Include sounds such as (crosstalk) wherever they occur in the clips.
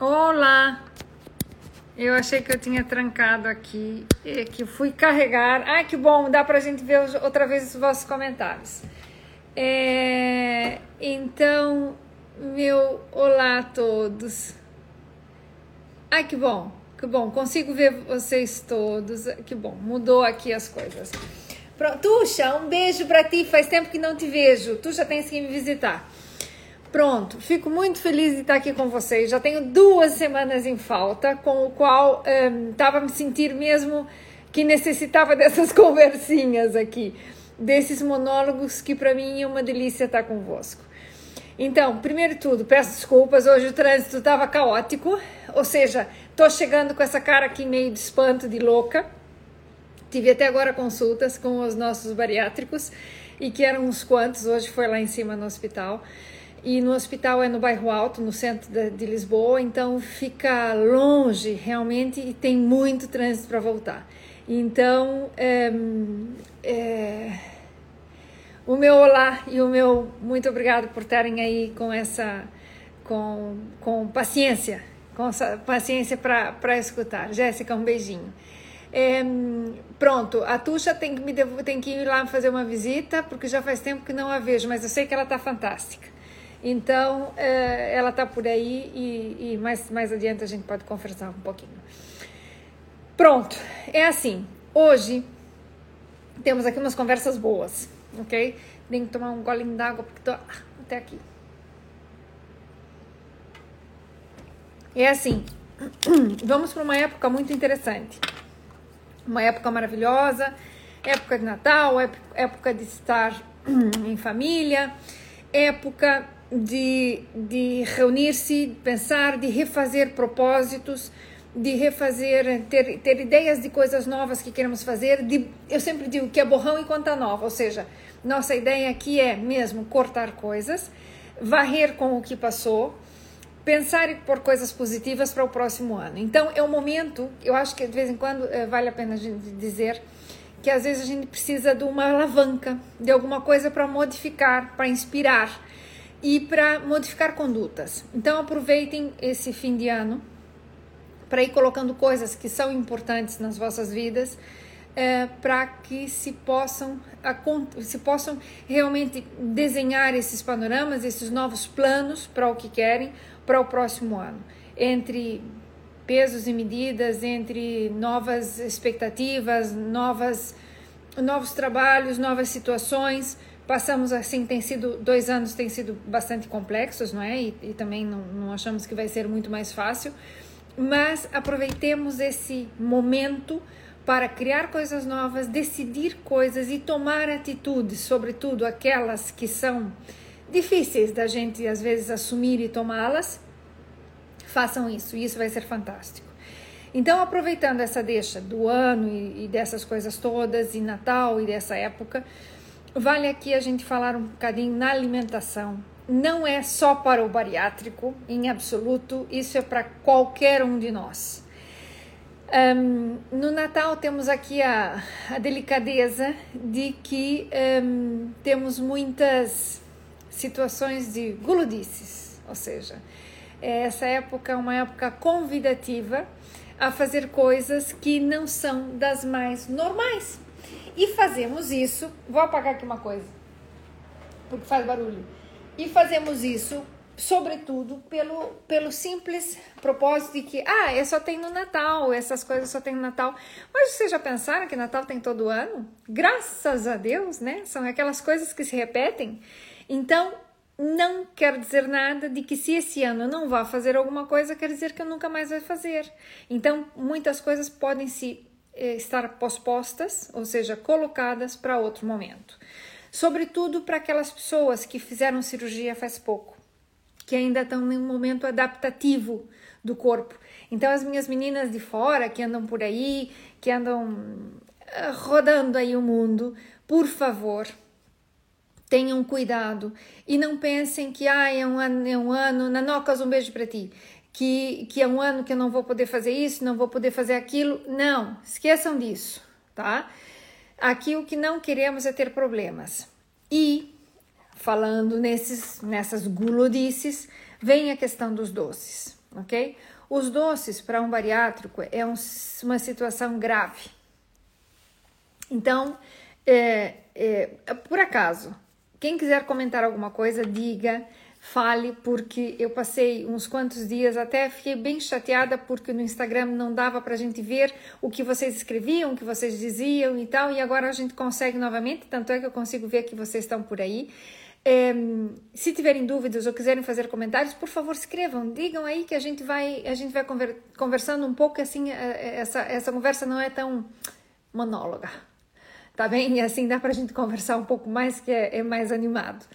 Olá! Eu achei que eu tinha trancado aqui, que fui carregar. Ah, que bom, dá pra gente ver outra vez os vossos comentários. É, então, meu olá a todos. Ai, que bom, que bom, consigo ver vocês todos. Que bom, mudou aqui as coisas. Pronto. Tuxa, um beijo para ti. Faz tempo que não te vejo. Tu já tens que me visitar. Pronto, fico muito feliz de estar aqui com vocês. Já tenho duas semanas em falta, com o qual estava um, me sentir mesmo que necessitava (laughs) dessas conversinhas aqui, desses monólogos que para mim é uma delícia estar convosco. Então, primeiro de tudo, peço desculpas, hoje o trânsito estava caótico, ou seja, estou chegando com essa cara aqui meio de espanto, de louca. Tive até agora consultas com os nossos bariátricos e que eram uns quantos, hoje foi lá em cima no hospital. E no hospital é no bairro Alto, no centro de, de Lisboa, então fica longe realmente e tem muito trânsito para voltar. Então, é, é, o meu olá e o meu muito obrigado por estarem aí com essa, com, com paciência, com paciência para escutar. Jéssica, um beijinho. É, pronto, a Tuxa tem que, me tem que ir lá fazer uma visita, porque já faz tempo que não a vejo, mas eu sei que ela está fantástica. Então, é, ela está por aí e, e, mais, mais adiante a gente pode conversar um pouquinho. Pronto, é assim. Hoje temos aqui umas conversas boas, ok? Tenho que tomar um golinho d'água porque tô até aqui. É assim, (clears throat) vamos para uma época muito interessante. Uma época maravilhosa, época de Natal, época de estar (clears throat) em família, época de, de reunir-se, pensar, de refazer propósitos, de refazer, ter, ter ideias de coisas novas que queremos fazer. De, eu sempre digo que é borrão e conta nova, ou seja, nossa ideia aqui é mesmo cortar coisas, varrer com o que passou, pensar e pôr coisas positivas para o próximo ano. Então é o momento, eu acho que de vez em quando é, vale a pena dizer que às vezes a gente precisa de uma alavanca, de alguma coisa para modificar, para inspirar e para modificar condutas. Então aproveitem esse fim de ano para ir colocando coisas que são importantes nas vossas vidas, é, para que se possam, se possam realmente desenhar esses panoramas, esses novos planos para o que querem para o próximo ano. Entre pesos e medidas, entre novas expectativas, novas, novos trabalhos, novas situações Passamos assim, tem sido dois anos têm sido bastante complexos, não é? E, e também não, não achamos que vai ser muito mais fácil, mas aproveitemos esse momento para criar coisas novas, decidir coisas e tomar atitudes, sobretudo aquelas que são difíceis da gente às vezes assumir e tomá-las. Façam isso, e isso vai ser fantástico. Então, aproveitando essa deixa do ano e, e dessas coisas todas, e Natal e dessa época, Vale aqui a gente falar um bocadinho na alimentação. Não é só para o bariátrico, em absoluto, isso é para qualquer um de nós. Um, no Natal temos aqui a, a delicadeza de que um, temos muitas situações de guludices, ou seja, essa época é uma época convidativa a fazer coisas que não são das mais normais. E fazemos isso, vou apagar aqui uma coisa, porque faz barulho. E fazemos isso, sobretudo, pelo, pelo simples propósito de que, ah, é só tem no Natal, essas coisas só tem no Natal. Mas vocês já pensaram que Natal tem todo ano? Graças a Deus, né? São aquelas coisas que se repetem. Então, não quer dizer nada de que se esse ano eu não vá fazer alguma coisa, quer dizer que eu nunca mais vai fazer. Então, muitas coisas podem se estar pospostas, ou seja, colocadas para outro momento. Sobretudo para aquelas pessoas que fizeram cirurgia faz pouco, que ainda estão em um momento adaptativo do corpo. Então, as minhas meninas de fora que andam por aí, que andam eh, rodando aí o mundo, por favor, tenham cuidado e não pensem que ah, é um ano, é um ano, Nanocas, um beijo para ti que, que é um ano que eu não vou poder fazer isso, não vou poder fazer aquilo. Não, esqueçam disso, tá? Aqui o que não queremos é ter problemas. E, falando nesses, nessas gulodices, vem a questão dos doces. ok? Os doces para um bariátrico é um, uma situação grave. Então, é, é, por acaso, quem quiser comentar alguma coisa, diga fale, porque eu passei uns quantos dias, até fiquei bem chateada, porque no Instagram não dava para a gente ver o que vocês escreviam, o que vocês diziam e tal, e agora a gente consegue novamente, tanto é que eu consigo ver que vocês estão por aí. É, se tiverem dúvidas ou quiserem fazer comentários, por favor, escrevam, digam aí que a gente vai, a gente vai conver, conversando um pouco, assim, essa, essa conversa não é tão monóloga, tá bem? E assim dá para a gente conversar um pouco mais, que é, é mais animado.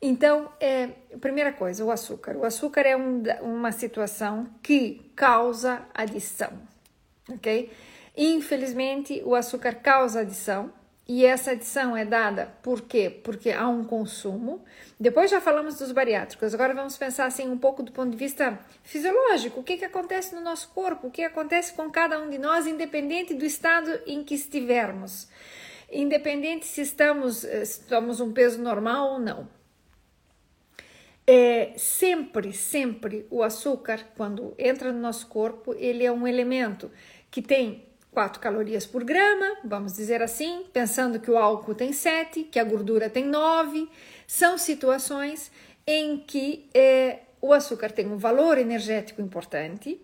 Então, é, primeira coisa, o açúcar. O açúcar é um, uma situação que causa adição, ok? Infelizmente, o açúcar causa adição e essa adição é dada por quê? Porque há um consumo. Depois já falamos dos bariátricos, agora vamos pensar assim um pouco do ponto de vista fisiológico. O que, que acontece no nosso corpo? O que acontece com cada um de nós, independente do estado em que estivermos? Independente se estamos, eh, se estamos um peso normal ou não é, sempre, sempre o açúcar, quando entra no nosso corpo, ele é um elemento que tem 4 calorias por grama, vamos dizer assim, pensando que o álcool tem 7, que a gordura tem 9. São situações em que é, o açúcar tem um valor energético importante.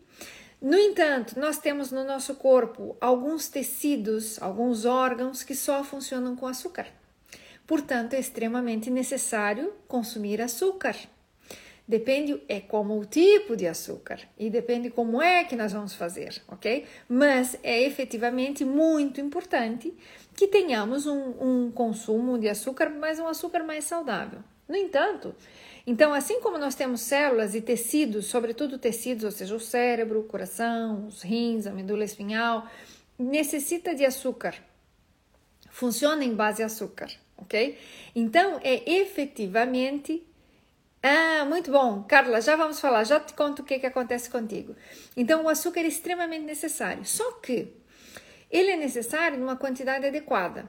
No entanto, nós temos no nosso corpo alguns tecidos, alguns órgãos que só funcionam com açúcar. Portanto, é extremamente necessário consumir açúcar. Depende é como o tipo de açúcar e depende como é que nós vamos fazer, ok? Mas é efetivamente muito importante que tenhamos um, um consumo de açúcar, mas um açúcar mais saudável. No entanto, então, assim como nós temos células e tecidos, sobretudo tecidos, ou seja, o cérebro, o coração, os rins, a medula espinhal, necessita de açúcar. Funciona em base a açúcar, ok? Então, é efetivamente ah, muito bom. Carla, já vamos falar, já te conto o que, que acontece contigo. Então, o açúcar é extremamente necessário, só que ele é necessário numa quantidade adequada.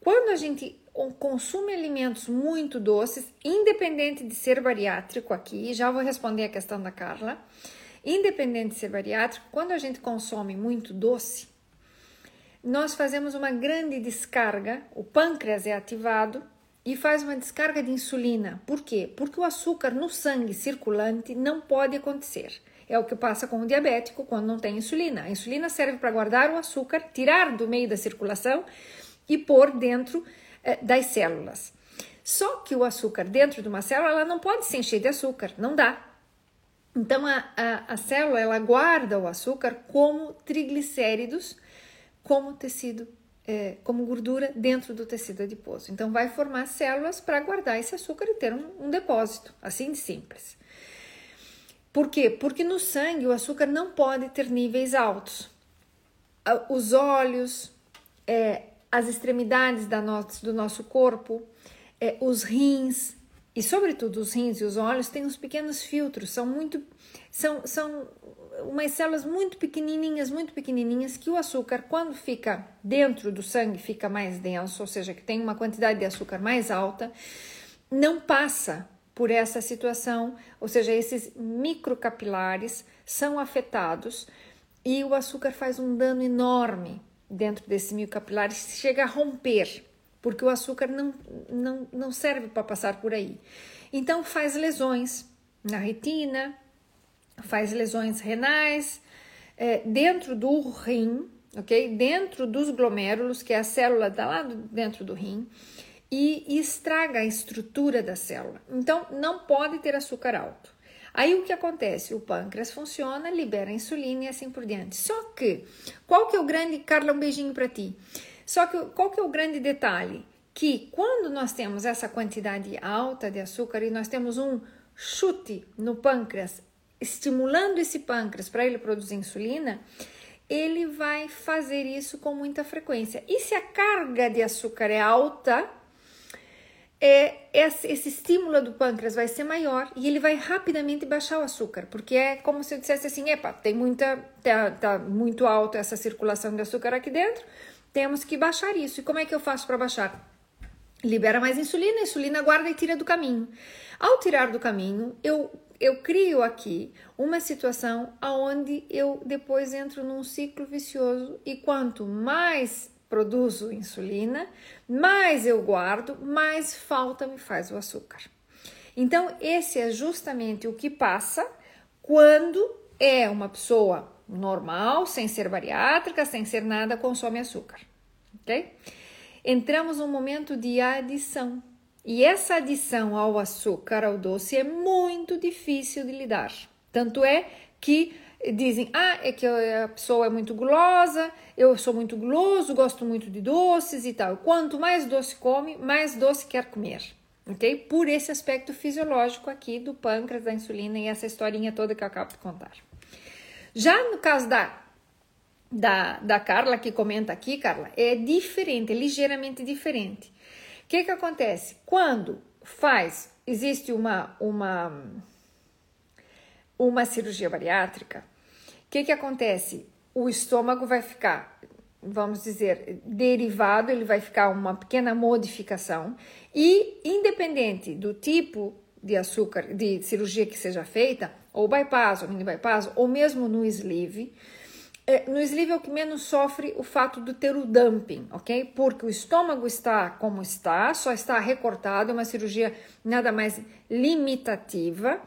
Quando a gente consome alimentos muito doces, independente de ser bariátrico aqui, já vou responder a questão da Carla, independente de ser bariátrico, quando a gente consome muito doce, nós fazemos uma grande descarga, o pâncreas é ativado e faz uma descarga de insulina. Por quê? Porque o açúcar no sangue circulante não pode acontecer. É o que passa com o diabético quando não tem insulina. A insulina serve para guardar o açúcar, tirar do meio da circulação e pôr dentro eh, das células. Só que o açúcar dentro de uma célula ela não pode se encher de açúcar, não dá. Então a, a, a célula ela guarda o açúcar como triglicéridos, como tecido como gordura dentro do tecido adiposo. Então, vai formar células para guardar esse açúcar e ter um, um depósito, assim de simples. Por quê? Porque no sangue o açúcar não pode ter níveis altos. Os olhos, é, as extremidades do nosso corpo, é, os rins, e sobretudo os rins e os olhos têm uns pequenos filtros, são muito são, são umas células muito pequenininhas, muito pequenininhas, que o açúcar, quando fica dentro do sangue, fica mais denso, ou seja, que tem uma quantidade de açúcar mais alta, não passa por essa situação, ou seja, esses microcapilares são afetados e o açúcar faz um dano enorme dentro desses microcapilares, chega a romper, porque o açúcar não, não, não serve para passar por aí. Então faz lesões na retina, faz lesões renais é, dentro do rim, ok? Dentro dos glomérulos, que é a célula da lá dentro do rim, e, e estraga a estrutura da célula. Então, não pode ter açúcar alto. Aí o que acontece? O pâncreas funciona, libera insulina e assim por diante. Só que, qual que é o grande. Carla, um beijinho para ti. Só que, qual que é o grande detalhe? Que quando nós temos essa quantidade alta de açúcar e nós temos um chute no pâncreas estimulando esse pâncreas para ele produzir insulina, ele vai fazer isso com muita frequência. E se a carga de açúcar é alta, é, esse, esse estímulo do pâncreas vai ser maior e ele vai rapidamente baixar o açúcar, porque é como se eu dissesse assim: epa, tem muita, tá, tá muito alta essa circulação de açúcar aqui dentro, temos que baixar isso. E como é que eu faço para baixar? Libera mais insulina, a insulina guarda e tira do caminho. Ao tirar do caminho, eu eu crio aqui uma situação aonde eu depois entro num ciclo vicioso e quanto mais produzo insulina, mais eu guardo, mais falta me faz o açúcar. Então, esse é justamente o que passa quando é uma pessoa normal, sem ser bariátrica, sem ser nada, consome açúcar, ok? Entramos num momento de adição. E essa adição ao açúcar, ao doce, é muito difícil de lidar. Tanto é que dizem: ah, é que a pessoa é muito gulosa, eu sou muito guloso, gosto muito de doces e tal. Quanto mais doce come, mais doce quer comer. Ok? Por esse aspecto fisiológico aqui do pâncreas, da insulina e essa historinha toda que eu acabo de contar. Já no caso da, da, da Carla, que comenta aqui, Carla, é diferente, é ligeiramente diferente. O que, que acontece? Quando faz, existe uma, uma uma cirurgia bariátrica, o que, que acontece? O estômago vai ficar, vamos dizer, derivado, ele vai ficar uma pequena modificação e, independente do tipo de açúcar, de cirurgia que seja feita, ou bypass, ou mini bypass, ou mesmo no sleeve, no sleeve é o que menos sofre o fato de ter o dumping, ok? Porque o estômago está como está, só está recortado, é uma cirurgia nada mais limitativa.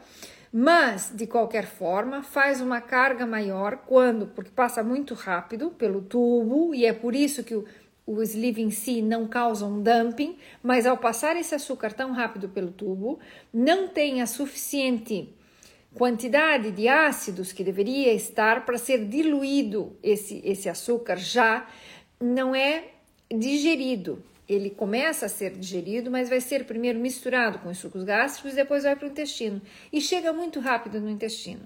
Mas, de qualquer forma, faz uma carga maior quando, porque passa muito rápido pelo tubo e é por isso que o, o sleeve em si não causa um dumping, mas ao passar esse açúcar tão rápido pelo tubo, não tem a suficiente quantidade de ácidos que deveria estar para ser diluído esse, esse açúcar já não é digerido ele começa a ser digerido, mas vai ser primeiro misturado com os sucos gástricos e depois vai para o intestino. E chega muito rápido no intestino.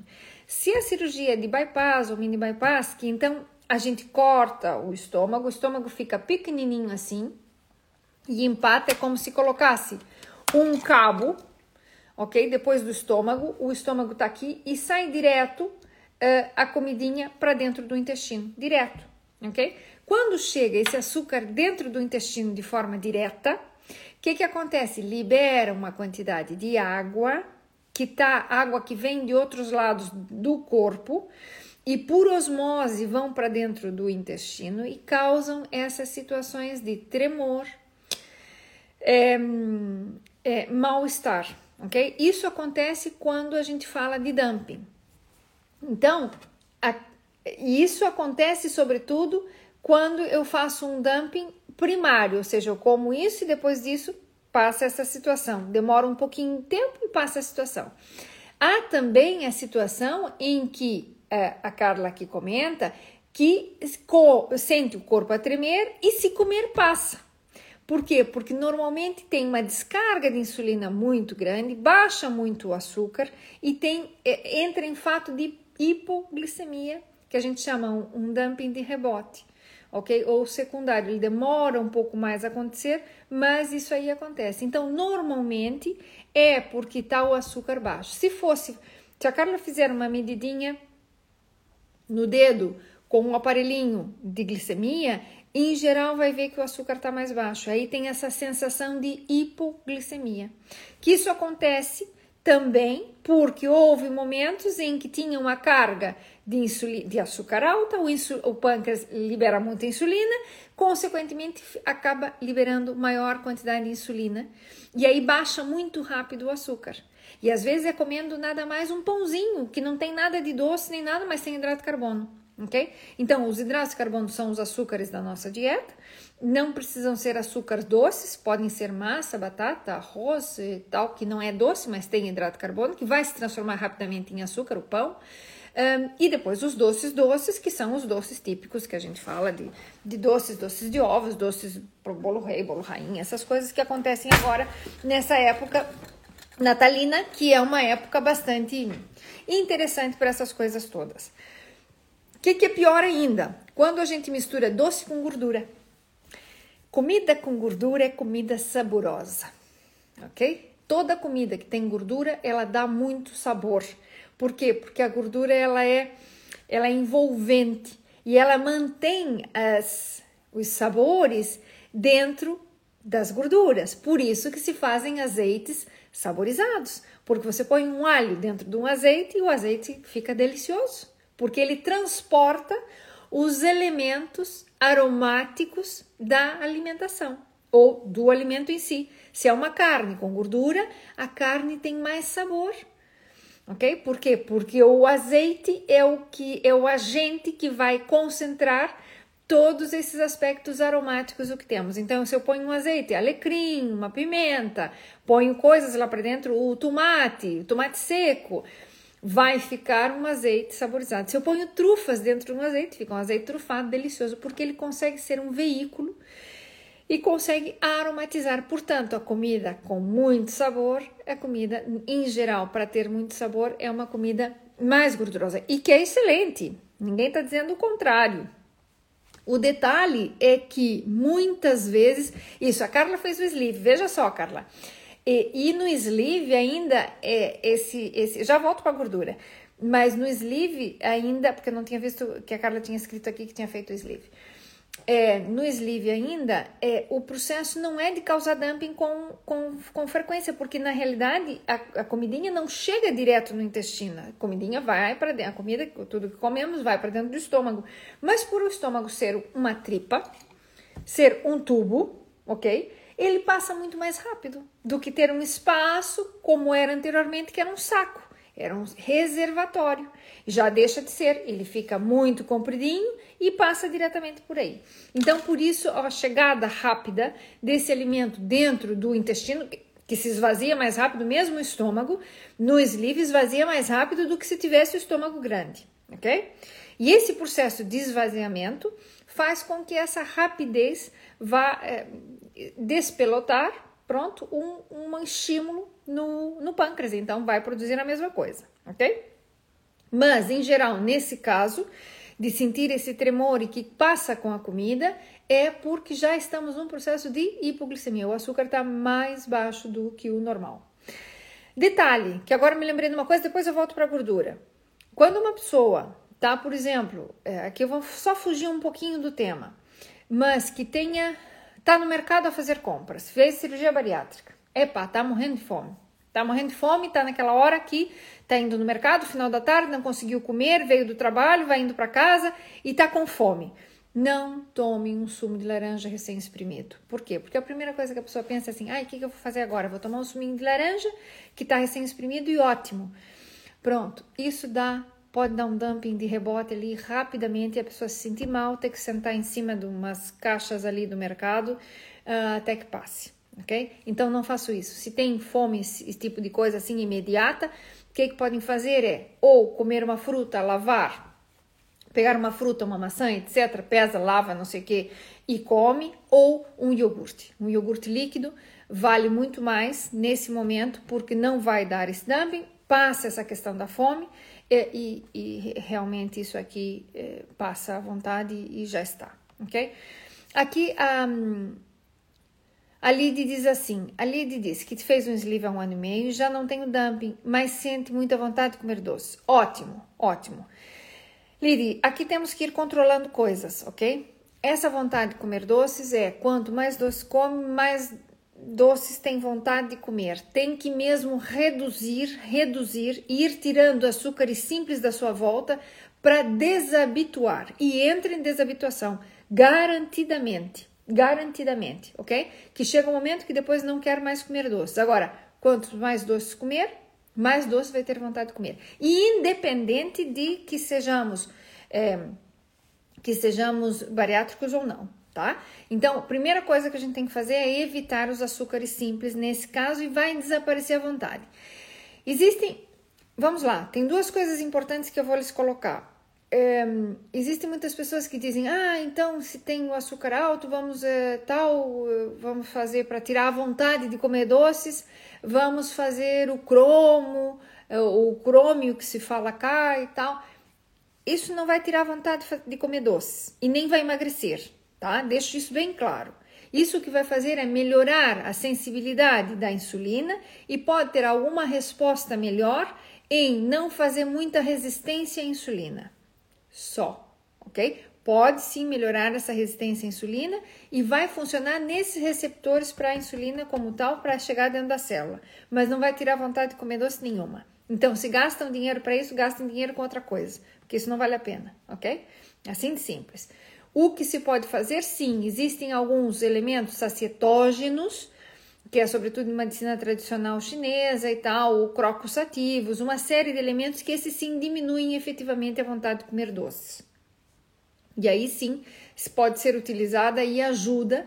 Se a cirurgia é de bypass ou mini bypass, que então a gente corta o estômago, o estômago fica pequenininho assim, e empata é como se colocasse um cabo, ok? Depois do estômago, o estômago tá aqui e sai direto uh, a comidinha para dentro do intestino, direto, ok? Quando chega esse açúcar dentro do intestino de forma direta, o que, que acontece? Libera uma quantidade de água, que tá água que vem de outros lados do corpo, e por osmose vão para dentro do intestino e causam essas situações de tremor, é, é, mal-estar, ok? Isso acontece quando a gente fala de dumping. Então, a, isso acontece sobretudo quando eu faço um dumping primário, ou seja, eu como isso e depois disso passa essa situação. Demora um pouquinho de tempo e passa a situação. Há também a situação em que é, a Carla aqui comenta que sente o corpo a tremer e se comer passa. Por quê? Porque normalmente tem uma descarga de insulina muito grande, baixa muito o açúcar e tem é, entra em fato de hipoglicemia, que a gente chama um, um dumping de rebote ok? Ou secundário, ele demora um pouco mais a acontecer, mas isso aí acontece. Então, normalmente é porque está o açúcar baixo. Se fosse, se a Carla fizer uma medidinha no dedo com um aparelhinho de glicemia, em geral vai ver que o açúcar está mais baixo. Aí tem essa sensação de hipoglicemia. Que isso acontece também porque houve momentos em que tinha uma carga de, de açúcar alta, o, o pâncreas libera muita insulina, consequentemente acaba liberando maior quantidade de insulina e aí baixa muito rápido o açúcar. E às vezes é comendo nada mais um pãozinho que não tem nada de doce nem nada, mas tem hidrato de carbono, ok? Então, os hidratos de carbono são os açúcares da nossa dieta não precisam ser açúcares doces, podem ser massa, batata, arroz e tal, que não é doce, mas tem hidrato de carbono, que vai se transformar rapidamente em açúcar, o pão. Um, e depois os doces doces, que são os doces típicos que a gente fala de, de doces, doces de ovos, doces pro bolo rei, bolo rainha, essas coisas que acontecem agora nessa época natalina, que é uma época bastante interessante para essas coisas todas. Que, que é pior ainda? Quando a gente mistura doce com gordura. Comida com gordura é comida saborosa, ok? Toda comida que tem gordura, ela dá muito sabor. Por quê? Porque a gordura ela é, ela é envolvente e ela mantém as, os sabores dentro das gorduras. Por isso que se fazem azeites saborizados, Porque você põe um alho dentro de um azeite e o azeite fica delicioso, porque ele transporta os elementos aromáticos da alimentação ou do alimento em si. Se é uma carne com gordura, a carne tem mais sabor. Ok? Por quê? Porque o azeite é o que é o agente que vai concentrar todos esses aspectos aromáticos o que temos. Então, se eu ponho um azeite, alecrim, uma pimenta, ponho coisas lá para dentro, o tomate, o tomate seco, vai ficar um azeite saborizado. Se eu ponho trufas dentro de um azeite, fica um azeite trufado delicioso, porque ele consegue ser um veículo e consegue aromatizar. Portanto, a comida com muito sabor, a comida em geral, para ter muito sabor, é uma comida mais gordurosa e que é excelente. Ninguém está dizendo o contrário. O detalhe é que muitas vezes, isso, a Carla fez o sleeve, veja só, Carla. E, e no sleeve ainda é esse, esse, já volto para a gordura, mas no sleeve ainda, porque eu não tinha visto que a Carla tinha escrito aqui que tinha feito o sleeve é, no sleeve ainda, é, o processo não é de causar dumping com, com, com frequência, porque na realidade a, a comidinha não chega direto no intestino. A comidinha vai para dentro, a comida, tudo que comemos vai para dentro do estômago. Mas por o estômago ser uma tripa, ser um tubo, ok? Ele passa muito mais rápido do que ter um espaço como era anteriormente, que era um saco era um reservatório. Já deixa de ser, ele fica muito compridinho e passa diretamente por aí. Então, por isso, a chegada rápida desse alimento dentro do intestino, que se esvazia mais rápido, mesmo o estômago, no sleeve esvazia mais rápido do que se tivesse o estômago grande, ok? E esse processo de esvaziamento faz com que essa rapidez vá é, despelotar, pronto, um, um estímulo no, no pâncreas, então vai produzir a mesma coisa, ok? Mas, em geral, nesse caso, de sentir esse tremor e que passa com a comida, é porque já estamos num processo de hipoglicemia. O açúcar está mais baixo do que o normal. Detalhe, que agora me lembrei de uma coisa, depois eu volto para a gordura. Quando uma pessoa tá, por exemplo, é, aqui eu vou só fugir um pouquinho do tema, mas que tenha, tá no mercado a fazer compras, fez cirurgia bariátrica, Epa, tá morrendo de fome. Tá morrendo de fome, tá naquela hora que tá indo no mercado, final da tarde, não conseguiu comer, veio do trabalho, vai indo para casa e tá com fome. Não tome um sumo de laranja recém-espremido. Por quê? Porque a primeira coisa que a pessoa pensa é assim: ai, o que, que eu vou fazer agora? Vou tomar um suminho de laranja que tá recém-espremido e ótimo. Pronto, isso dá pode dar um dumping de rebote ali rapidamente e a pessoa se sentir mal, ter que sentar em cima de umas caixas ali do mercado uh, até que passe ok? Então não faço isso. Se tem fome, esse tipo de coisa assim imediata, o que, que podem fazer é ou comer uma fruta, lavar, pegar uma fruta, uma maçã, etc., pesa, lava, não sei o que, e come, ou um iogurte. Um iogurte líquido vale muito mais nesse momento, porque não vai dar esse dumping, passa essa questão da fome e, e, e realmente isso aqui é, passa à vontade e já está, ok? Aqui, um, a Lid diz assim: a Lid diz que fez um sleeve há um ano e meio, já não tem o dumping, mas sente muita vontade de comer doce. Ótimo, ótimo. Lid, aqui temos que ir controlando coisas, ok? Essa vontade de comer doces é quanto mais doce come, mais doces tem vontade de comer. Tem que mesmo reduzir, reduzir, ir tirando açúcares simples da sua volta para desabituar. E entra em desabituação, garantidamente garantidamente, ok? Que chega um momento que depois não quer mais comer doces. Agora, quanto mais doces comer, mais doce vai ter vontade de comer. E independente de que sejamos é, que sejamos bariátricos ou não, tá? Então, primeira coisa que a gente tem que fazer é evitar os açúcares simples nesse caso e vai desaparecer à vontade. Existem, vamos lá, tem duas coisas importantes que eu vou lhes colocar é, existem muitas pessoas que dizem, ah, então se tem o açúcar alto, vamos é, tal, vamos fazer para tirar a vontade de comer doces, vamos fazer o cromo, é, o crômio que se fala cá e tal. Isso não vai tirar a vontade de comer doces e nem vai emagrecer, tá? Deixo isso bem claro. Isso que vai fazer é melhorar a sensibilidade da insulina e pode ter alguma resposta melhor em não fazer muita resistência à insulina só, ok? pode sim melhorar essa resistência à insulina e vai funcionar nesses receptores para a insulina como tal para chegar dentro da célula, mas não vai tirar vontade de comer doce nenhuma. Então, se gastam dinheiro para isso, gastem dinheiro com outra coisa, porque isso não vale a pena, ok? Assim de simples. O que se pode fazer? Sim, existem alguns elementos sacietógenos, que é sobretudo em medicina tradicional chinesa e tal, crocos ativos, uma série de elementos que esses sim diminuem efetivamente a vontade de comer doces. E aí sim pode ser utilizada e ajuda.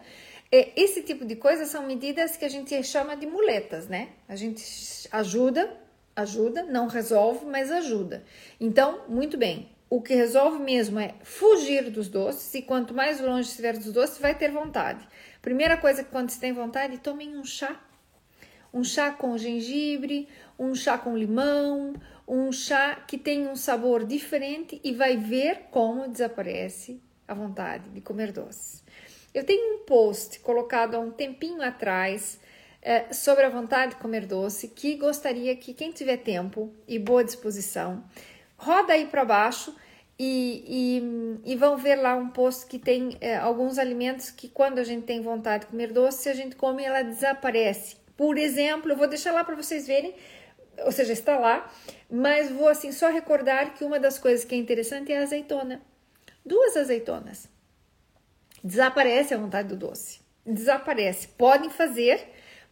É, esse tipo de coisa são medidas que a gente chama de muletas, né? A gente ajuda, ajuda, não resolve, mas ajuda. Então, muito bem. O que resolve mesmo é fugir dos doces, e quanto mais longe estiver dos doces, vai ter vontade. Primeira coisa que quando você tem vontade, tomem um chá. Um chá com gengibre, um chá com limão, um chá que tem um sabor diferente e vai ver como desaparece a vontade de comer doce. Eu tenho um post colocado há um tempinho atrás é, sobre a vontade de comer doce que gostaria que quem tiver tempo e boa disposição roda aí para baixo e, e, e, vão ver lá um post que tem é, alguns alimentos que quando a gente tem vontade de comer doce, a gente come, ela desaparece. Por exemplo, eu vou deixar lá para vocês verem ou seja, está lá, mas vou assim só recordar que uma das coisas que é interessante é a azeitona. Duas azeitonas. Desaparece a vontade do doce. Desaparece. Podem fazer,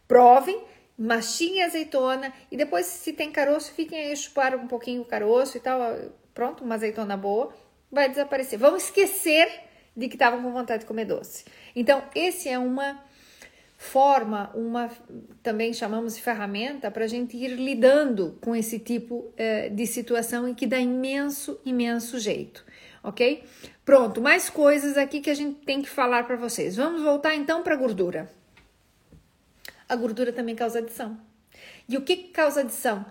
provem, mastiguem a azeitona e depois, se tem caroço, fiquem aí chupar um pouquinho o caroço e tal. Pronto, uma azeitona boa, vai desaparecer. Vão esquecer de que estavam com vontade de comer doce. Então, esse é uma forma, uma também chamamos de ferramenta para a gente ir lidando com esse tipo eh, de situação e que dá imenso, imenso jeito, ok? Pronto, mais coisas aqui que a gente tem que falar para vocês. Vamos voltar então para a gordura. A gordura também causa adição. E o que, causa adição?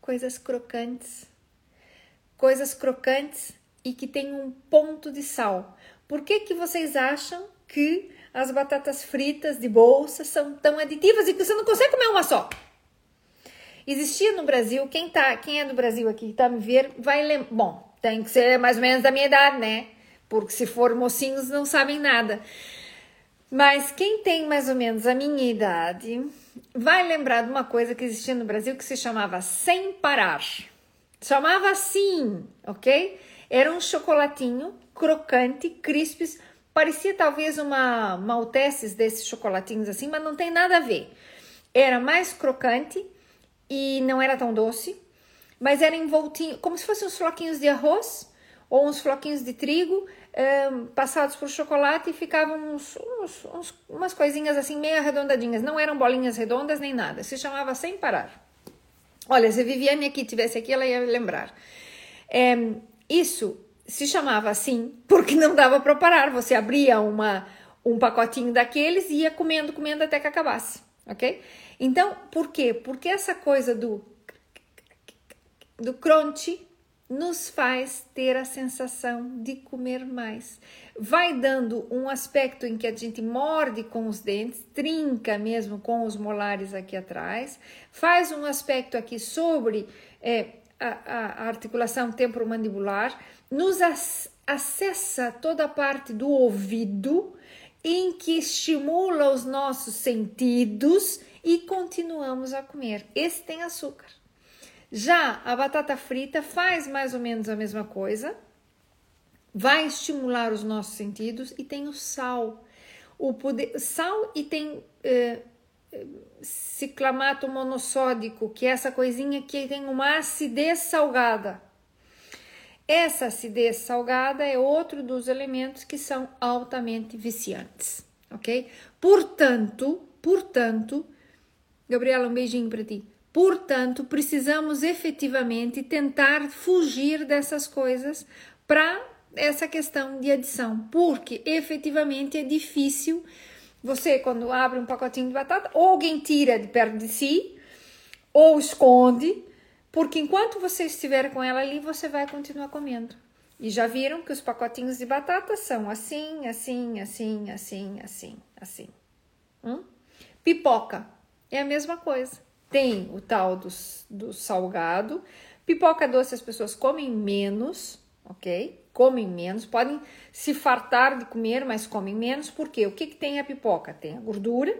Coisas crocantes. Coisas crocantes e que tem um ponto de sal. Por que, que vocês acham que as batatas fritas de bolsa são tão aditivas e que você não consegue comer uma só. Existia no Brasil, quem tá, quem é do Brasil aqui tá me ver, vai lembrar. Bom, tem que ser mais ou menos da minha idade, né? Porque se for mocinhos não sabem nada. Mas quem tem mais ou menos a minha idade vai lembrar de uma coisa que existia no Brasil que se chamava sem parar. Chamava assim, ok? Era um chocolatinho crocante, crispes, Parecia talvez uma malteses desses chocolatinhos assim, mas não tem nada a ver. Era mais crocante e não era tão doce, mas era envoltinho, como se fossem uns floquinhos de arroz ou uns floquinhos de trigo um, passados por chocolate e ficavam uns, uns, uns, umas coisinhas assim meio arredondadinhas. Não eram bolinhas redondas nem nada. Se chamava sem parar. Olha, se a Viviane aqui tivesse aqui, ela ia lembrar. É, isso se chamava assim porque não dava para parar. Você abria uma, um pacotinho daqueles e ia comendo, comendo até que acabasse, ok? Então, por quê? Porque essa coisa do do crunch nos faz ter a sensação de comer mais. Vai dando um aspecto em que a gente morde com os dentes, trinca mesmo com os molares aqui atrás, faz um aspecto aqui sobre é, a, a articulação temporomandibular, nos acessa toda a parte do ouvido em que estimula os nossos sentidos e continuamos a comer. Esse tem açúcar. Já a batata frita faz mais ou menos a mesma coisa, vai estimular os nossos sentidos e tem o sal. O poder, sal e tem eh, ciclamato monossódico, que é essa coisinha que tem uma acidez salgada. Essa acidez salgada é outro dos elementos que são altamente viciantes, ok? Portanto, portanto, Gabriela, um beijinho para ti. Portanto, precisamos efetivamente tentar fugir dessas coisas para essa questão de adição, porque efetivamente é difícil você, quando abre um pacotinho de batata, ou alguém tira de perto de si, ou esconde, porque enquanto você estiver com ela ali, você vai continuar comendo. E já viram que os pacotinhos de batata são assim, assim, assim, assim, assim, assim. Hum? Pipoca é a mesma coisa. Tem o tal do, do salgado. Pipoca doce as pessoas comem menos, ok? Comem menos, podem se fartar de comer, mas comem menos, porque o que, que tem a pipoca? Tem a gordura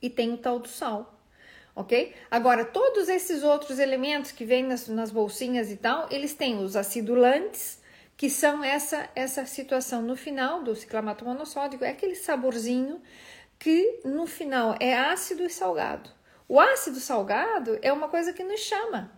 e tem o tal do sal, ok? Agora, todos esses outros elementos que vêm nas, nas bolsinhas e tal, eles têm os acidulantes, que são essa, essa situação no final do ciclamato monossódico, é aquele saborzinho que no final é ácido e salgado. O ácido salgado é uma coisa que nos chama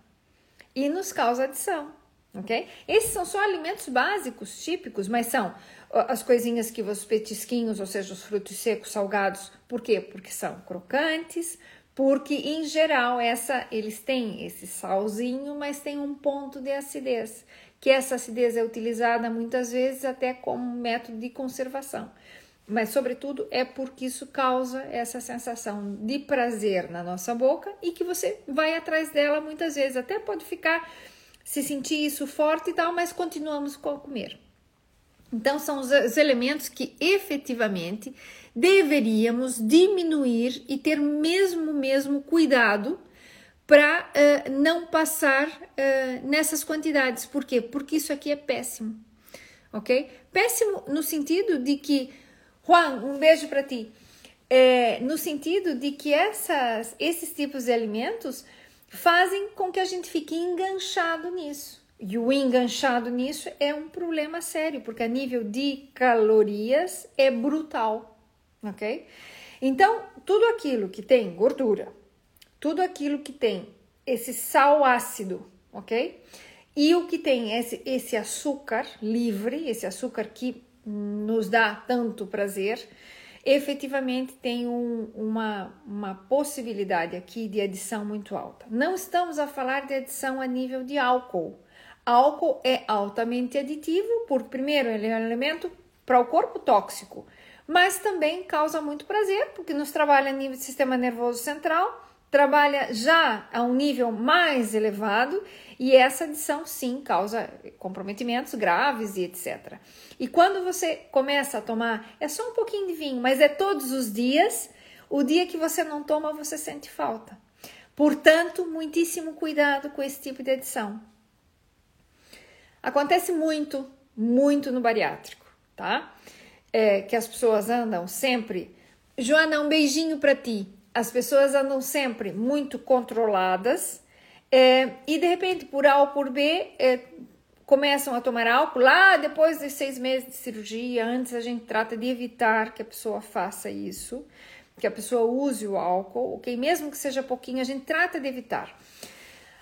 e nos causa adição, ok? Esses são só alimentos básicos, típicos, mas são as coisinhas que os petisquinhos, ou seja, os frutos secos salgados, por quê? Porque são crocantes, porque em geral essa eles têm esse salzinho, mas tem um ponto de acidez, que essa acidez é utilizada muitas vezes até como método de conservação mas sobretudo é porque isso causa essa sensação de prazer na nossa boca e que você vai atrás dela muitas vezes, até pode ficar se sentir isso forte e tal, mas continuamos com a comer. Então são os elementos que efetivamente deveríamos diminuir e ter mesmo mesmo cuidado para uh, não passar uh, nessas quantidades. Por quê? Porque isso aqui é péssimo, ok? Péssimo no sentido de que Juan, um beijo para ti. É, no sentido de que essas, esses tipos de alimentos fazem com que a gente fique enganchado nisso. E o enganchado nisso é um problema sério, porque a nível de calorias é brutal, ok? Então, tudo aquilo que tem gordura, tudo aquilo que tem esse sal ácido, ok? E o que tem esse, esse açúcar livre, esse açúcar que nos dá tanto prazer, efetivamente tem um, uma, uma possibilidade aqui de adição muito alta. Não estamos a falar de adição a nível de álcool. Álcool é altamente aditivo, porque, primeiro, ele é um elemento para o corpo tóxico, mas também causa muito prazer, porque nos trabalha a nível do sistema nervoso central trabalha já a um nível mais elevado e essa adição sim causa comprometimentos graves e etc. E quando você começa a tomar, é só um pouquinho de vinho, mas é todos os dias, o dia que você não toma, você sente falta. Portanto, muitíssimo cuidado com esse tipo de adição. Acontece muito, muito no bariátrico, tá? É, que as pessoas andam sempre. Joana, um beijinho para ti as pessoas andam sempre muito controladas é, e de repente, por A ou por B, é, começam a tomar álcool. Lá depois de seis meses de cirurgia, antes a gente trata de evitar que a pessoa faça isso, que a pessoa use o álcool, ok? Mesmo que seja pouquinho, a gente trata de evitar.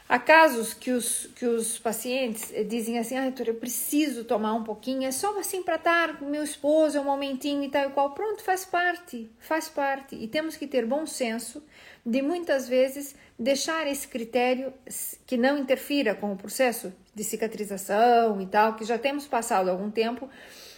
Há casos que os, que os pacientes eh, dizem assim, ah, doutor, eu preciso tomar um pouquinho, é só assim para estar com meu esposo, é um momentinho e tal e qual. Pronto, faz parte, faz parte. E temos que ter bom senso de muitas vezes deixar esse critério que não interfira com o processo de cicatrização e tal, que já temos passado algum tempo,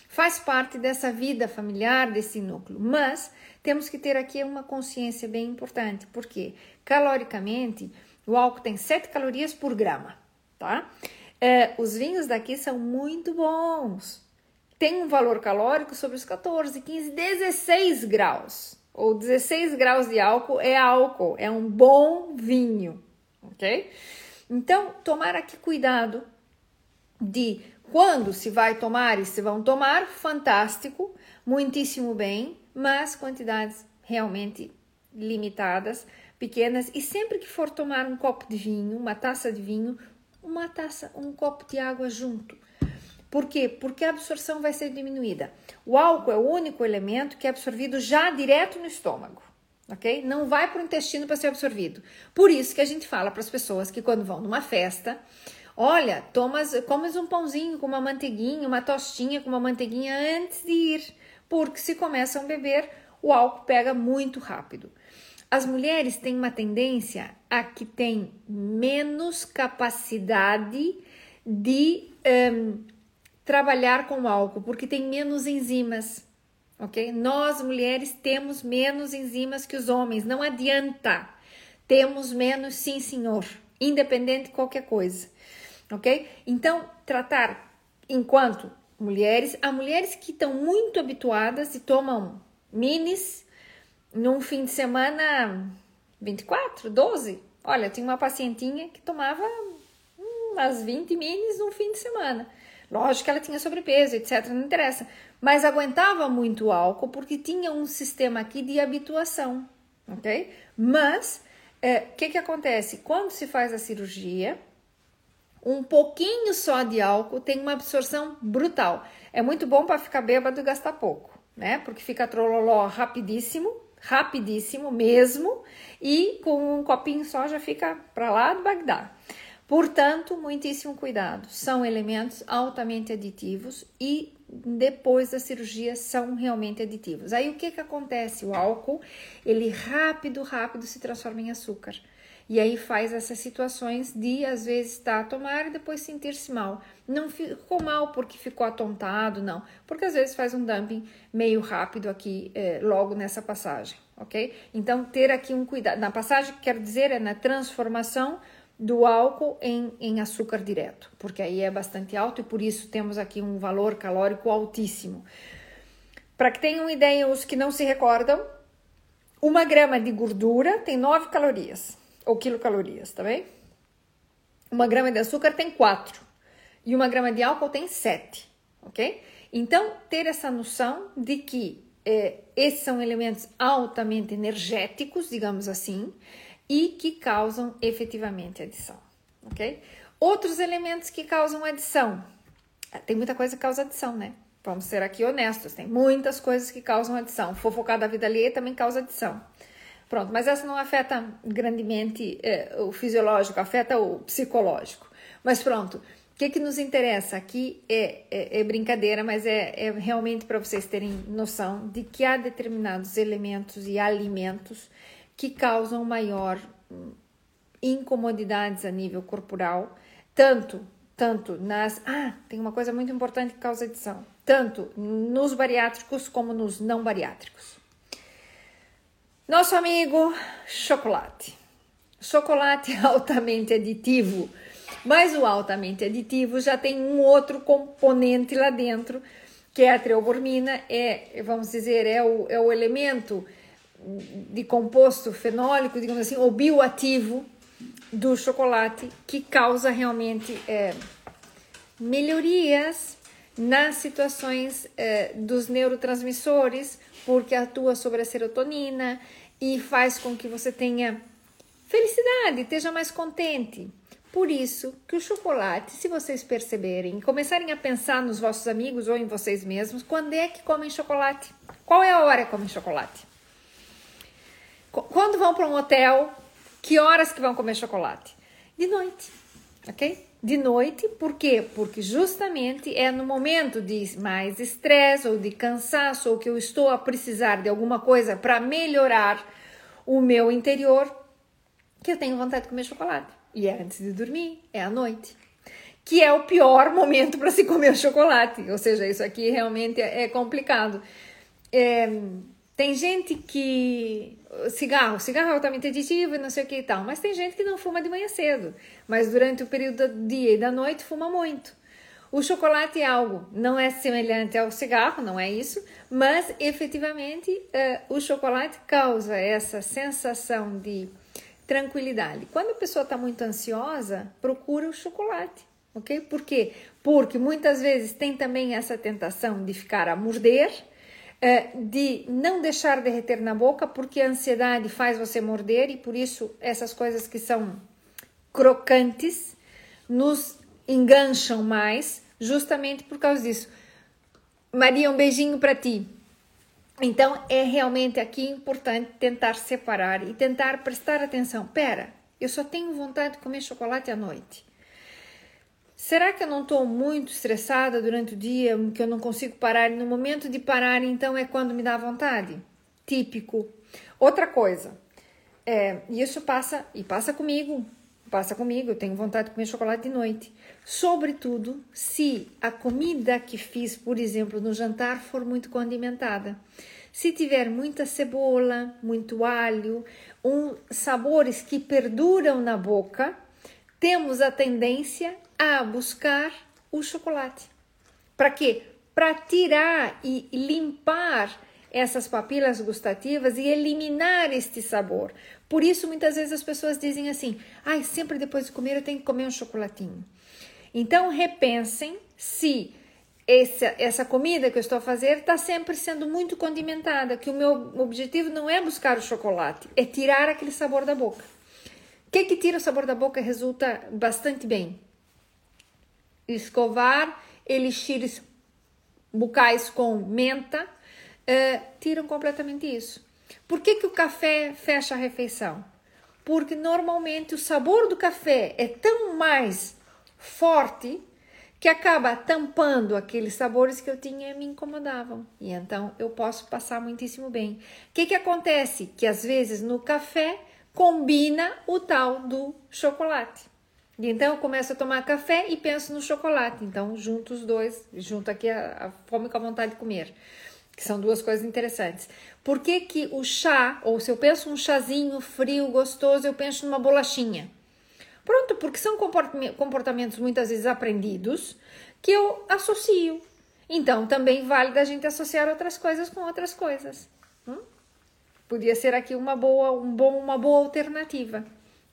faz parte dessa vida familiar, desse núcleo. Mas temos que ter aqui uma consciência bem importante, porque caloricamente o álcool tem 7 calorias por grama, tá? É, os vinhos daqui são muito bons. Tem um valor calórico sobre os 14, 15, 16 graus. Ou 16 graus de álcool é álcool, é um bom vinho, ok? Então, tomar aqui cuidado de quando se vai tomar e se vão tomar, fantástico, muitíssimo bem, mas quantidades realmente limitadas pequenas e sempre que for tomar um copo de vinho, uma taça de vinho, uma taça, um copo de água junto. Por quê? Porque a absorção vai ser diminuída. O álcool é o único elemento que é absorvido já direto no estômago, ok? Não vai para o intestino para ser absorvido. Por isso que a gente fala para as pessoas que quando vão numa festa, olha, tomas, comes um pãozinho com uma manteiguinha, uma tostinha com uma manteiguinha antes de ir, porque se começam a beber, o álcool pega muito rápido. As mulheres têm uma tendência a que têm menos capacidade de um, trabalhar com álcool, porque tem menos enzimas, ok? Nós mulheres temos menos enzimas que os homens, não adianta. Temos menos, sim, senhor, independente de qualquer coisa, ok? Então, tratar enquanto mulheres, há mulheres que estão muito habituadas e tomam minis num fim de semana 24, 12. Olha, tinha uma pacientinha que tomava umas 20 minis num fim de semana. Lógico que ela tinha sobrepeso, etc, não interessa, mas aguentava muito álcool porque tinha um sistema aqui de habituação, ok? Mas o é, que que acontece? Quando se faz a cirurgia, um pouquinho só de álcool tem uma absorção brutal. É muito bom para ficar bêbado e gastar pouco, né? Porque fica trololó rapidíssimo, rapidíssimo mesmo, e com um copinho só já fica para lá do Bagdá. Portanto, muitíssimo cuidado. São elementos altamente aditivos e depois da cirurgia são realmente aditivos. Aí o que que acontece? O álcool, ele rápido, rápido se transforma em açúcar. E aí faz essas situações de às vezes estar a tomar e depois sentir-se mal. Não ficou mal porque ficou atontado, não. Porque às vezes faz um dumping meio rápido aqui, eh, logo nessa passagem, ok? Então, ter aqui um cuidado. Na passagem, quero dizer, é na transformação do álcool em, em açúcar direto, porque aí é bastante alto e por isso temos aqui um valor calórico altíssimo. Para que tenham ideia, os que não se recordam, uma grama de gordura tem 9 calorias, ou quilocalorias, tá bem? Uma grama de açúcar tem 4 e uma grama de álcool tem 7, ok? Então, ter essa noção de que eh, esses são elementos altamente energéticos, digamos assim, e que causam efetivamente adição, ok? Outros elementos que causam adição. Ah, tem muita coisa que causa adição, né? Vamos ser aqui honestos, tem muitas coisas que causam adição. Fofocar da vida alheia também causa adição. Pronto, mas essa não afeta grandemente é, o fisiológico, afeta o psicológico. Mas pronto, o que, que nos interessa aqui é, é, é brincadeira, mas é, é realmente para vocês terem noção de que há determinados elementos e alimentos que causam maior hum, incomodidades a nível corporal, tanto tanto nas ah tem uma coisa muito importante que causa adição tanto nos bariátricos como nos não bariátricos nosso amigo chocolate. Chocolate é altamente aditivo mas o altamente aditivo já tem um outro componente lá dentro que é a treobormina é vamos dizer é o, é o elemento de composto fenólico, digamos assim, ou bioativo do chocolate que causa realmente é, melhorias nas situações é, dos neurotransmissores, porque atua sobre a serotonina e faz com que você tenha felicidade, esteja mais contente. Por isso que o chocolate, se vocês perceberem, começarem a pensar nos vossos amigos ou em vocês mesmos, quando é que comem chocolate? Qual é a hora que comem chocolate? Quando vão para um hotel, que horas que vão comer chocolate? De noite, ok? De noite, por quê? Porque justamente é no momento de mais estresse ou de cansaço ou que eu estou a precisar de alguma coisa para melhorar o meu interior que eu tenho vontade de comer chocolate. E é antes de dormir, é à noite. Que é o pior momento para se comer chocolate. Ou seja, isso aqui realmente é complicado. É, tem gente que. Cigarro, cigarro é altamente aditivo e não sei o que e tal, mas tem gente que não fuma de manhã cedo, mas durante o período do dia e da noite fuma muito. O chocolate é algo, não é semelhante ao cigarro, não é isso, mas efetivamente uh, o chocolate causa essa sensação de tranquilidade. Quando a pessoa está muito ansiosa, procura o chocolate, ok? Por quê? Porque muitas vezes tem também essa tentação de ficar a morder de não deixar derreter na boca, porque a ansiedade faz você morder e por isso essas coisas que são crocantes nos engancham mais, justamente por causa disso. Maria, um beijinho para ti. Então é realmente aqui importante tentar separar e tentar prestar atenção. Pera, eu só tenho vontade de comer chocolate à noite. Será que eu não estou muito estressada durante o dia, que eu não consigo parar? No momento de parar, então, é quando me dá vontade? Típico. Outra coisa, é, isso passa, e passa comigo, passa comigo, eu tenho vontade de comer chocolate de noite. Sobretudo se a comida que fiz, por exemplo, no jantar for muito condimentada. Se tiver muita cebola, muito alho, um, sabores que perduram na boca, temos a tendência a buscar o chocolate. Para quê? Para tirar e limpar essas papilas gustativas e eliminar este sabor. Por isso, muitas vezes as pessoas dizem assim: ai, sempre depois de comer eu tenho que comer um chocolatinho. Então, repensem se essa, essa comida que eu estou a fazer está sempre sendo muito condimentada, que o meu objetivo não é buscar o chocolate, é tirar aquele sabor da boca. O que, que tira o sabor da boca resulta bastante bem? Escovar elixires bucais com menta uh, tiram completamente isso. Por que, que o café fecha a refeição? Porque normalmente o sabor do café é tão mais forte que acaba tampando aqueles sabores que eu tinha e me incomodavam. E então eu posso passar muitíssimo bem. O que, que acontece? Que às vezes no café combina o tal do chocolate. E então eu começo a tomar café e penso no chocolate. Então junto os dois, junto aqui a, a fome com a vontade de comer. Que são duas coisas interessantes. Por que, que o chá, ou se eu penso um chazinho frio, gostoso, eu penso numa bolachinha? Pronto, porque são comportamentos muitas vezes aprendidos que eu associo. Então, também vale da gente associar outras coisas com outras coisas. Hum? Podia ser aqui uma boa, um bom, uma boa alternativa,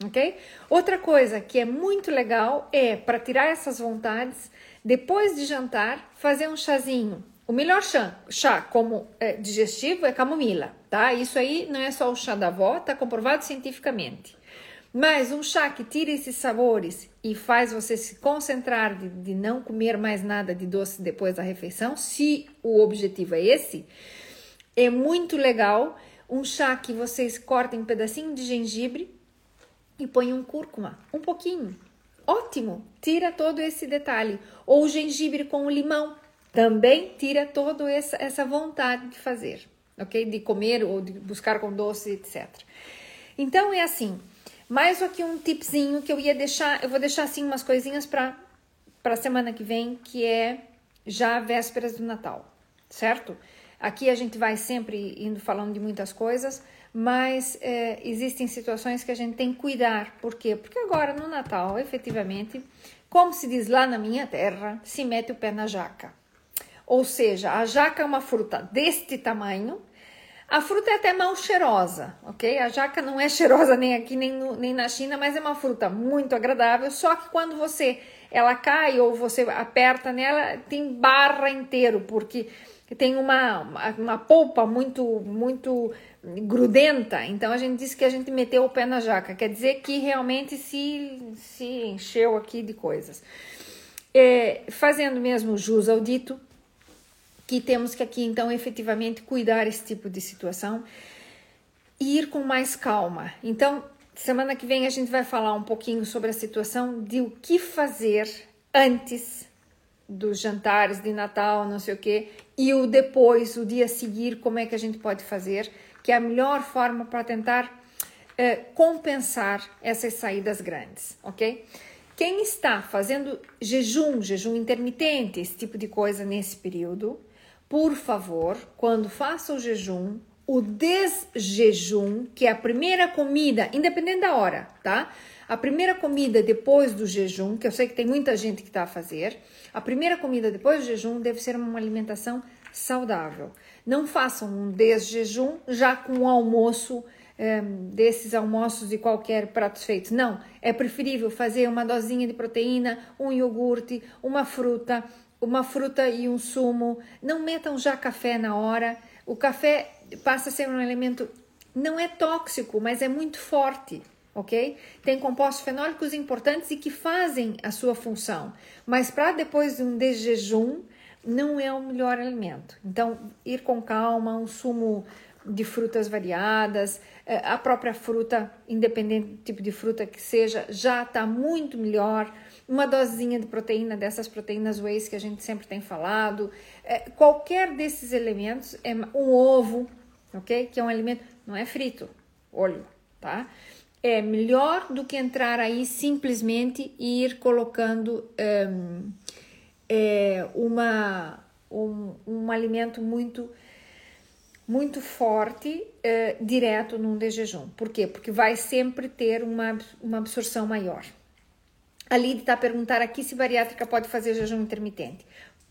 ok? Outra coisa que é muito legal é para tirar essas vontades, depois de jantar, fazer um chazinho. O melhor chá, chá como é, digestivo é camomila, tá? Isso aí não é só o chá da avó, tá comprovado cientificamente. Mas um chá que tira esses sabores e faz você se concentrar de, de não comer mais nada de doce depois da refeição, se o objetivo é esse, é muito legal. Um chá que vocês cortem um pedacinho de gengibre e põem um cúrcuma, um pouquinho. Ótimo, tira todo esse detalhe. Ou o gengibre com o limão, também tira toda essa, essa vontade de fazer, ok? De comer ou de buscar com doce, etc. Então é assim, mais aqui um tipzinho que eu ia deixar, eu vou deixar assim umas coisinhas para para semana que vem, que é já vésperas do Natal, certo? Aqui a gente vai sempre indo falando de muitas coisas, mas é, existem situações que a gente tem que cuidar. Por quê? Porque agora no Natal, efetivamente, como se diz lá na minha terra, se mete o pé na jaca. Ou seja, a jaca é uma fruta deste tamanho, a fruta é até mal cheirosa, ok? A jaca não é cheirosa nem aqui nem, no, nem na China, mas é uma fruta muito agradável. Só que quando você ela cai ou você aperta nela, tem barra inteiro, porque tem uma, uma polpa muito, muito grudenta. Então a gente diz que a gente meteu o pé na jaca, quer dizer que realmente se, se encheu aqui de coisas. É, fazendo mesmo jus ao dito, que temos que aqui então efetivamente cuidar esse tipo de situação e ir com mais calma. Então, semana que vem a gente vai falar um pouquinho sobre a situação de o que fazer antes dos jantares de Natal, não sei o quê, e o depois, o dia a seguir, como é que a gente pode fazer, que é a melhor forma para tentar eh, compensar essas saídas grandes, ok? Quem está fazendo jejum, jejum intermitente, esse tipo de coisa nesse período, por favor, quando faça o jejum, o desjejum, que é a primeira comida, independente da hora, tá? A primeira comida depois do jejum, que eu sei que tem muita gente que está a fazer, a primeira comida depois do jejum deve ser uma alimentação saudável. Não façam um desjejum já com o almoço, é, desses almoços de qualquer prato feito. Não, é preferível fazer uma dosinha de proteína, um iogurte, uma fruta, uma fruta e um sumo. Não metam já café na hora. O café passa a ser um elemento não é tóxico, mas é muito forte, ok? Tem compostos fenólicos importantes e que fazem a sua função, mas para depois de um desjejum não é o melhor alimento. Então, ir com calma, um sumo de frutas variadas, eh, a própria fruta, independente do tipo de fruta que seja, já está muito melhor uma dosinha de proteína, dessas proteínas whey que a gente sempre tem falado. É, qualquer desses elementos, é um ovo, ok? Que é um alimento, não é frito, olho, tá? É melhor do que entrar aí simplesmente e ir colocando um, é, uma, um, um alimento muito muito forte é, direto num de jejum. Por quê? Porque vai sempre ter uma, uma absorção maior. A Lid está a perguntar aqui se bariátrica pode fazer jejum intermitente.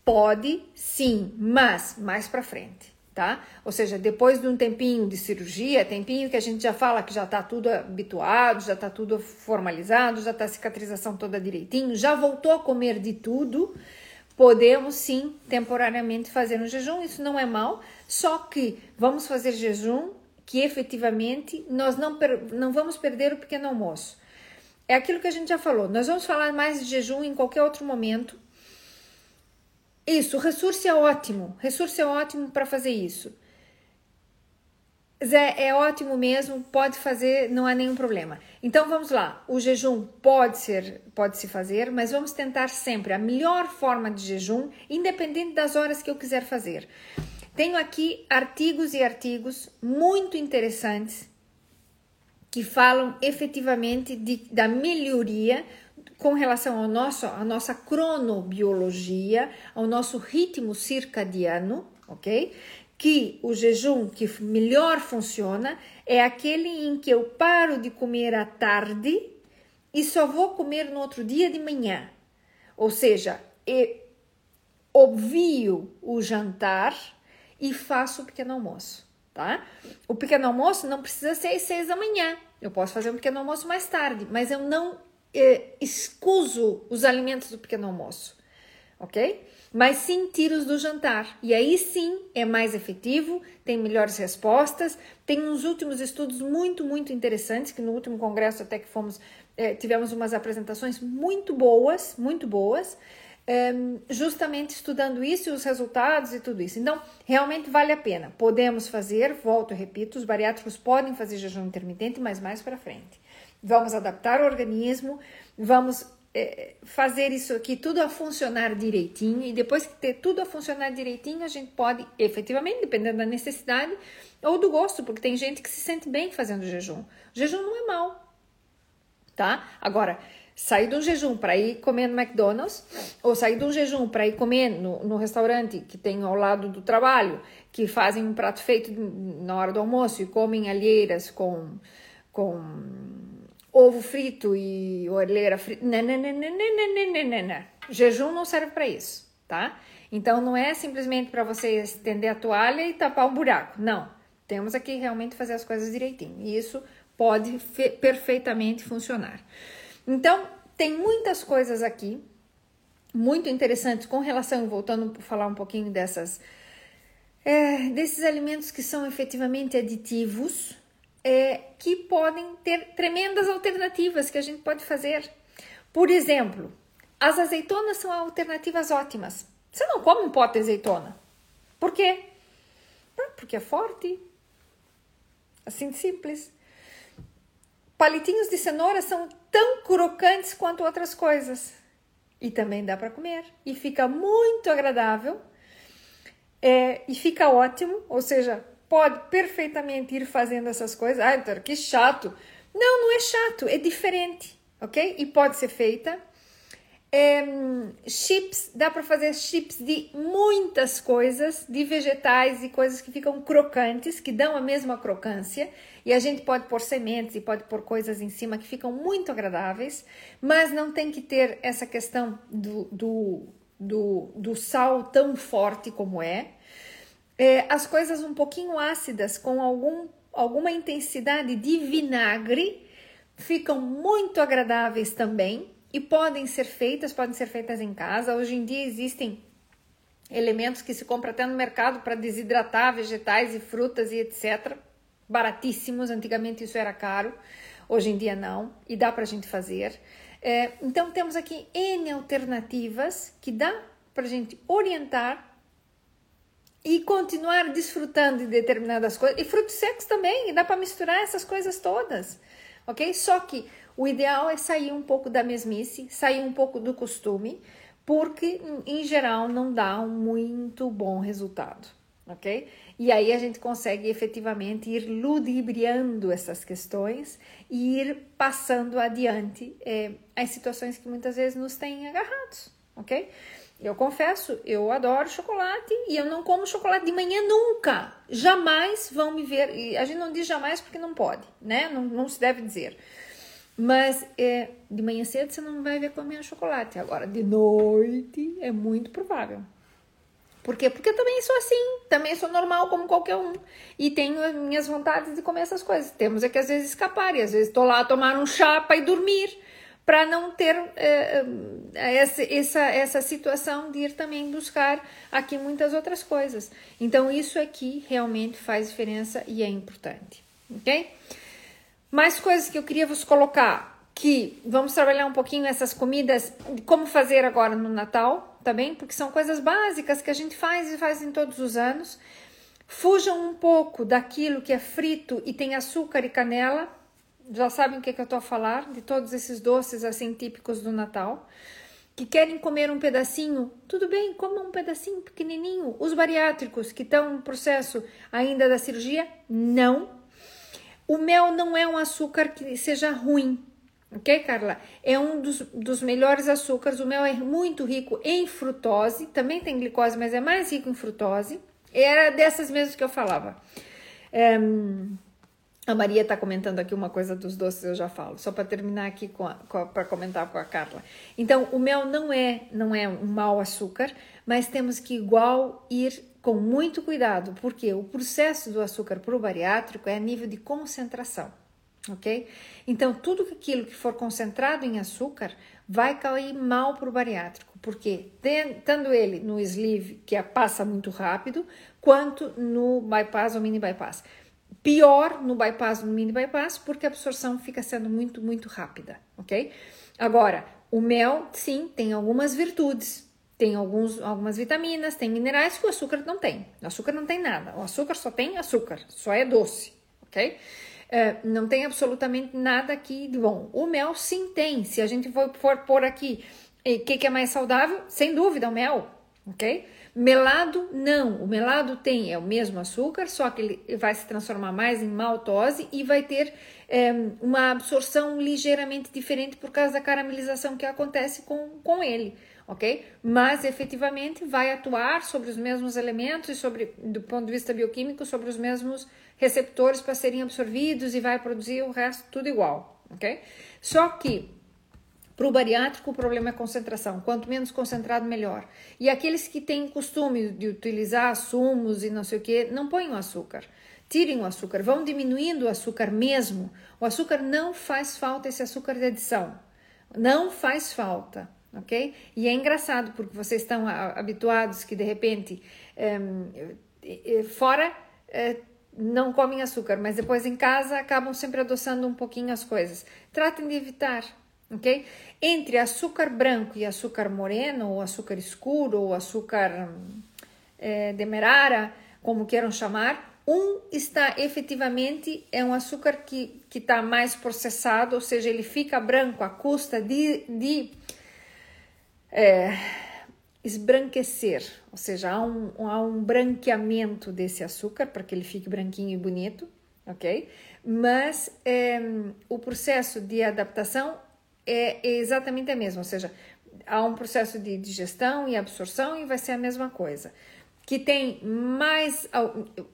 Pode, sim, mas mais para frente, tá? Ou seja, depois de um tempinho de cirurgia, tempinho que a gente já fala que já tá tudo habituado, já tá tudo formalizado, já tá a cicatrização toda direitinho, já voltou a comer de tudo, podemos sim temporariamente fazer um jejum, isso não é mal, só que vamos fazer jejum que efetivamente nós não, não vamos perder o pequeno almoço. É aquilo que a gente já falou, nós vamos falar mais de jejum em qualquer outro momento, isso, Ressource é ótimo. Ressource é ótimo para fazer isso. Zé, é ótimo mesmo, pode fazer, não há nenhum problema. Então vamos lá. O jejum pode ser, pode se fazer, mas vamos tentar sempre a melhor forma de jejum, independente das horas que eu quiser fazer. Tenho aqui artigos e artigos muito interessantes que falam efetivamente de, da melhoria com relação ao nosso, à nossa cronobiologia, ao nosso ritmo circadiano, ok? Que o jejum que melhor funciona é aquele em que eu paro de comer à tarde e só vou comer no outro dia de manhã. Ou seja, obvio o jantar e faço o pequeno almoço, tá? O pequeno almoço não precisa ser às seis da manhã. Eu posso fazer um pequeno almoço mais tarde, mas eu não eh, escuso os alimentos do pequeno almoço, ok? Mas sim tiro-os do jantar. E aí sim é mais efetivo, tem melhores respostas. Tem uns últimos estudos muito, muito interessantes, que no último congresso até que fomos, eh, tivemos umas apresentações muito boas, muito boas, eh, justamente estudando isso e os resultados e tudo isso. Então, realmente vale a pena. Podemos fazer, volto e repito, os bariátricos podem fazer jejum intermitente, mas mais para frente vamos adaptar o organismo, vamos é, fazer isso aqui tudo a funcionar direitinho e depois que ter tudo a funcionar direitinho, a gente pode efetivamente, dependendo da necessidade ou do gosto, porque tem gente que se sente bem fazendo jejum. O jejum não é mal, tá? Agora, sair de um jejum para ir comer no McDonald's ou sair de um jejum para ir comer no, no, restaurante que tem ao lado do trabalho, que fazem um prato feito na hora do almoço e comem alheiras com, com ovo frito e orelheira frita. Não. Jejum não serve para isso, tá? Então não é simplesmente para você estender a toalha e tapar um buraco. Não. Temos aqui realmente fazer as coisas direitinho. E isso pode perfeitamente funcionar. Então, tem muitas coisas aqui muito interessantes com relação, voltando a falar um pouquinho dessas, é, desses alimentos que são efetivamente aditivos, é, que podem ter tremendas alternativas que a gente pode fazer. Por exemplo, as azeitonas são alternativas ótimas. Você não come um pote de azeitona. Por quê? Porque é forte. Assim de simples. Palitinhos de cenoura são tão crocantes quanto outras coisas. E também dá para comer. E fica muito agradável. É, e fica ótimo. Ou seja, pode perfeitamente ir fazendo essas coisas. Ah, então, que chato. Não, não é chato, é diferente, ok? E pode ser feita. É, chips, dá para fazer chips de muitas coisas, de vegetais e coisas que ficam crocantes, que dão a mesma crocância. E a gente pode pôr sementes e pode pôr coisas em cima que ficam muito agradáveis, mas não tem que ter essa questão do, do, do, do sal tão forte como é é, as coisas um pouquinho ácidas com algum, alguma intensidade de vinagre ficam muito agradáveis também e podem ser feitas, podem ser feitas em casa. Hoje em dia existem elementos que se compra até no mercado para desidratar vegetais e frutas e etc. Baratíssimos, antigamente isso era caro, hoje em dia não, e dá para a gente fazer. É, então temos aqui N alternativas que dá para a gente orientar e continuar desfrutando de determinadas coisas. E frutos secos também, dá para misturar essas coisas todas, ok? Só que o ideal é sair um pouco da mesmice, sair um pouco do costume, porque em geral não dá um muito bom resultado, ok? E aí a gente consegue efetivamente ir ludibriando essas questões e ir passando adiante é, as situações que muitas vezes nos têm agarrados, ok? Eu confesso, eu adoro chocolate e eu não como chocolate de manhã nunca. Jamais vão me ver. E a gente não diz jamais porque não pode, né? Não, não se deve dizer. Mas é, de manhã cedo você não vai ver comendo chocolate. Agora, de noite é muito provável. Por quê? Porque eu também sou assim, também sou normal como qualquer um. E tenho as minhas vontades de comer essas coisas. Temos é que às vezes escapar, e às vezes estou lá a tomar um chá para ir dormir, para não ter é, essa, essa, essa situação de ir também buscar aqui muitas outras coisas. Então, isso aqui realmente faz diferença e é importante, ok? Mais coisas que eu queria vos colocar, que vamos trabalhar um pouquinho essas comidas, como fazer agora no Natal, tá bem? Porque são coisas básicas que a gente faz e faz em todos os anos. Fujam um pouco daquilo que é frito e tem açúcar e canela. Já sabem o que, é que eu estou a falar, de todos esses doces assim típicos do Natal. Que querem comer um pedacinho, tudo bem, comam um pedacinho pequenininho. Os bariátricos que estão no processo ainda da cirurgia, não. O mel não é um açúcar que seja ruim, Ok, Carla? É um dos, dos melhores açúcares. O mel é muito rico em frutose, também tem glicose, mas é mais rico em frutose. Era dessas mesmo que eu falava. Um, a Maria está comentando aqui uma coisa dos doces, eu já falo, só para terminar aqui para comentar com a Carla. Então, o mel não é não é um mau açúcar, mas temos que igual ir com muito cuidado, porque o processo do açúcar para o bariátrico é a nível de concentração ok? Então, tudo aquilo que for concentrado em açúcar vai cair mal para o bariátrico, porque tanto ele no sleeve, que passa muito rápido, quanto no bypass ou mini bypass. Pior no bypass no mini bypass, porque a absorção fica sendo muito, muito rápida, ok? Agora, o mel, sim, tem algumas virtudes, tem alguns, algumas vitaminas, tem minerais que o açúcar não tem. O açúcar não tem nada, o açúcar só tem açúcar, só é doce, ok? É, não tem absolutamente nada aqui de bom. O mel sim tem. Se a gente for, pôr aqui o que, que é mais saudável, sem dúvida o mel, ok? Melado, não. O melado tem, é o mesmo açúcar, só que ele vai se transformar mais em maltose e vai ter é, uma absorção ligeiramente diferente por causa da caramelização que acontece com, com ele, ok? Mas efetivamente vai atuar sobre os mesmos elementos e sobre, do ponto de vista bioquímico, sobre os mesmos receptores para serem absorvidos e vai produzir o resto tudo igual, ok? Só que para o bariátrico o problema é concentração, quanto menos concentrado melhor. E aqueles que têm costume de utilizar sumos e não sei o que, não o açúcar. Tirem o açúcar, vão diminuindo o açúcar mesmo. O açúcar não faz falta, esse açúcar de adição. Não faz falta, ok? E é engraçado porque vocês estão habituados que de repente, é, fora, é, não comem açúcar, mas depois em casa acabam sempre adoçando um pouquinho as coisas. Tratem de evitar, ok? Entre açúcar branco e açúcar moreno, ou açúcar escuro, ou açúcar é, demerara, como queiram chamar, um está efetivamente é um açúcar que está mais processado, ou seja, ele fica branco à custa de, de é, esbranquecer, ou seja, há um, há um branqueamento desse açúcar para que ele fique branquinho e bonito, ok? Mas é, o processo de adaptação é, exatamente a mesma, ou seja, há um processo de digestão e absorção e vai ser a mesma coisa. Que tem mais.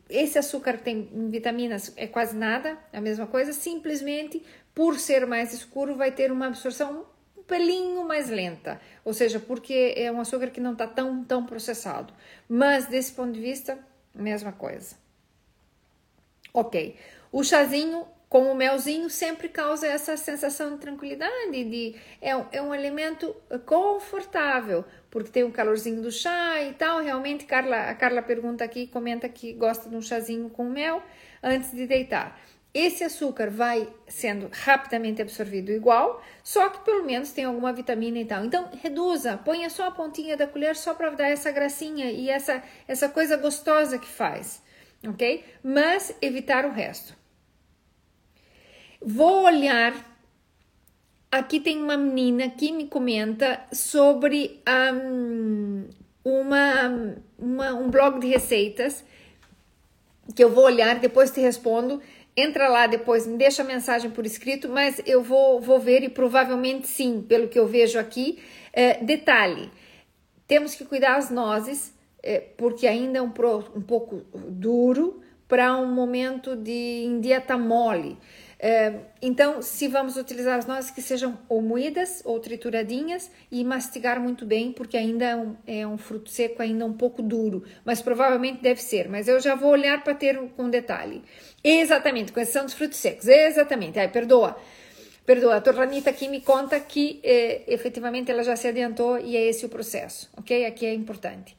Esse açúcar tem vitaminas, é quase nada, a mesma coisa, simplesmente por ser mais escuro, vai ter uma absorção pelinho mais lenta, ou seja, porque é um açúcar que não está tão, tão processado. Mas desse ponto de vista, mesma coisa. Ok, o chazinho com o melzinho sempre causa essa sensação de tranquilidade, de é, é um alimento confortável, porque tem o calorzinho do chá e tal. Realmente, Carla, a Carla pergunta aqui, comenta que gosta de um chazinho com mel antes de deitar. Esse açúcar vai sendo rapidamente absorvido igual, só que pelo menos tem alguma vitamina e tal. Então, reduza, ponha só a pontinha da colher só para dar essa gracinha e essa, essa coisa gostosa que faz, ok? Mas evitar o resto. Vou olhar. Aqui tem uma menina que me comenta sobre um, uma, uma, um blog de receitas que eu vou olhar, depois te respondo entra lá depois, me deixa a mensagem por escrito, mas eu vou, vou ver e provavelmente sim, pelo que eu vejo aqui. É, detalhe: temos que cuidar as nozes, é, porque ainda é um, pro, um pouco duro para um momento de em dieta mole. É, então, se vamos utilizar as nozes que sejam ou moídas ou trituradinhas e mastigar muito bem, porque ainda é um, é um fruto seco, ainda um pouco duro, mas provavelmente deve ser. Mas eu já vou olhar para ter com detalhe. Exatamente, com exceção dos frutos secos, exatamente. Ai, perdoa. Perdoa, a Torranita aqui me conta que eh, efetivamente ela já se adiantou e é esse o processo, ok? Aqui é importante.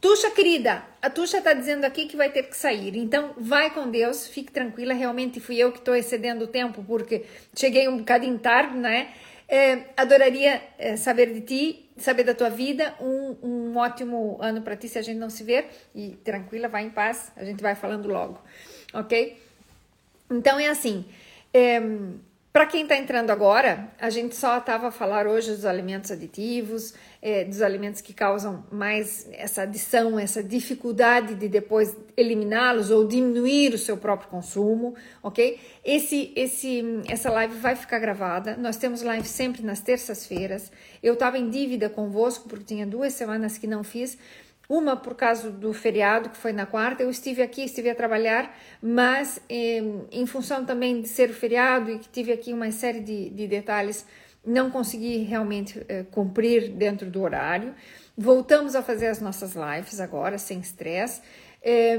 Tuxa, querida, a Tuxa está dizendo aqui que vai ter que sair. Então, vai com Deus, fique tranquila. Realmente fui eu que estou excedendo o tempo porque cheguei um bocadinho tarde, né? É, adoraria é, saber de ti, saber da tua vida. Um, um ótimo ano para ti se a gente não se ver. E tranquila, vai em paz. A gente vai falando logo, ok? Então é assim. É, para quem está entrando agora, a gente só estava a falar hoje dos alimentos aditivos, é, dos alimentos que causam mais essa adição, essa dificuldade de depois eliminá-los ou diminuir o seu próprio consumo, ok? Esse, esse, essa live vai ficar gravada. Nós temos live sempre nas terças-feiras. Eu estava em dívida convosco porque tinha duas semanas que não fiz uma por causa do feriado, que foi na quarta, eu estive aqui, estive a trabalhar, mas eh, em função também de ser feriado e que tive aqui uma série de, de detalhes, não consegui realmente eh, cumprir dentro do horário. Voltamos a fazer as nossas lives agora, sem estresse. Eh,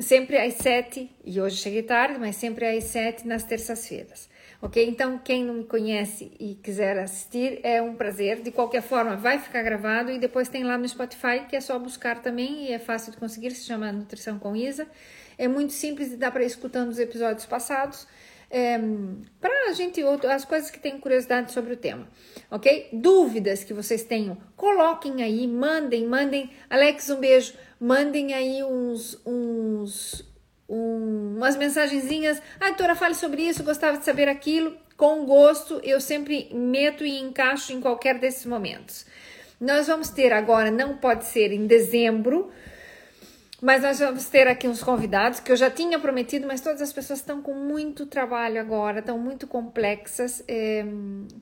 sempre às sete, e hoje cheguei tarde, mas sempre às sete nas terças-feiras ok? Então, quem não me conhece e quiser assistir, é um prazer. De qualquer forma, vai ficar gravado e depois tem lá no Spotify, que é só buscar também e é fácil de conseguir, se chama Nutrição com Isa. É muito simples e dá para ir escutando os episódios passados. É, para a gente, as coisas que têm curiosidade sobre o tema, ok? Dúvidas que vocês tenham, coloquem aí, mandem, mandem. Alex, um beijo. Mandem aí uns, uns, um, umas mensagenzinhas. Ah, doutora, fale sobre isso, gostava de saber aquilo. Com gosto, eu sempre meto e encaixo em qualquer desses momentos. Nós vamos ter agora, não pode ser em dezembro, mas nós vamos ter aqui uns convidados que eu já tinha prometido, mas todas as pessoas estão com muito trabalho agora, estão muito complexas, é, eh,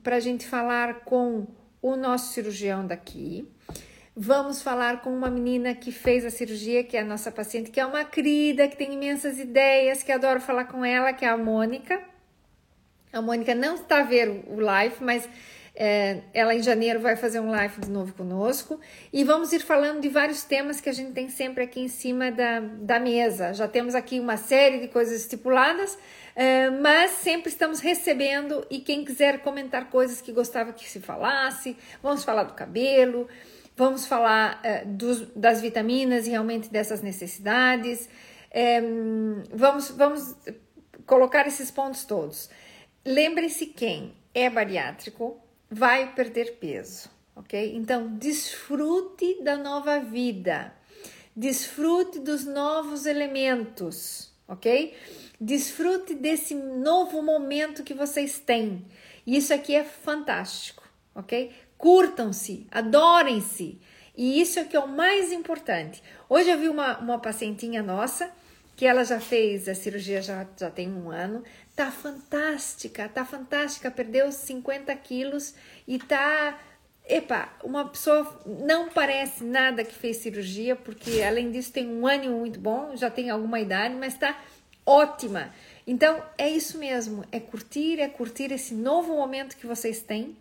para a gente falar com o nosso cirurgião daqui. Vamos falar com uma menina que fez a cirurgia, que é a nossa paciente, que é uma querida, que tem imensas ideias, que adoro falar com ela, que é a Mônica. A Mônica não está a ver o live, mas é, ela em janeiro vai fazer um live de novo conosco e vamos ir falando de vários temas que a gente tem sempre aqui em cima da, da mesa. Já temos aqui uma série de coisas estipuladas, é, mas sempre estamos recebendo e quem quiser comentar coisas que gostava que se falasse, vamos falar do cabelo. Vamos falar uh, dos, das vitaminas e realmente dessas necessidades. É, vamos, vamos colocar esses pontos todos. Lembre-se quem é bariátrico vai perder peso, ok? Então, desfrute da nova vida, desfrute dos novos elementos, ok? Desfrute desse novo momento que vocês têm. Isso aqui é fantástico, ok? Curtam-se, adorem-se. E isso é que é o mais importante. Hoje eu vi uma, uma pacientinha nossa que ela já fez a cirurgia já, já tem um ano, tá fantástica, tá fantástica, perdeu 50 quilos e tá. Epa, uma pessoa não parece nada que fez cirurgia, porque além disso tem um ânimo muito bom, já tem alguma idade, mas tá ótima. Então é isso mesmo, é curtir, é curtir esse novo momento que vocês têm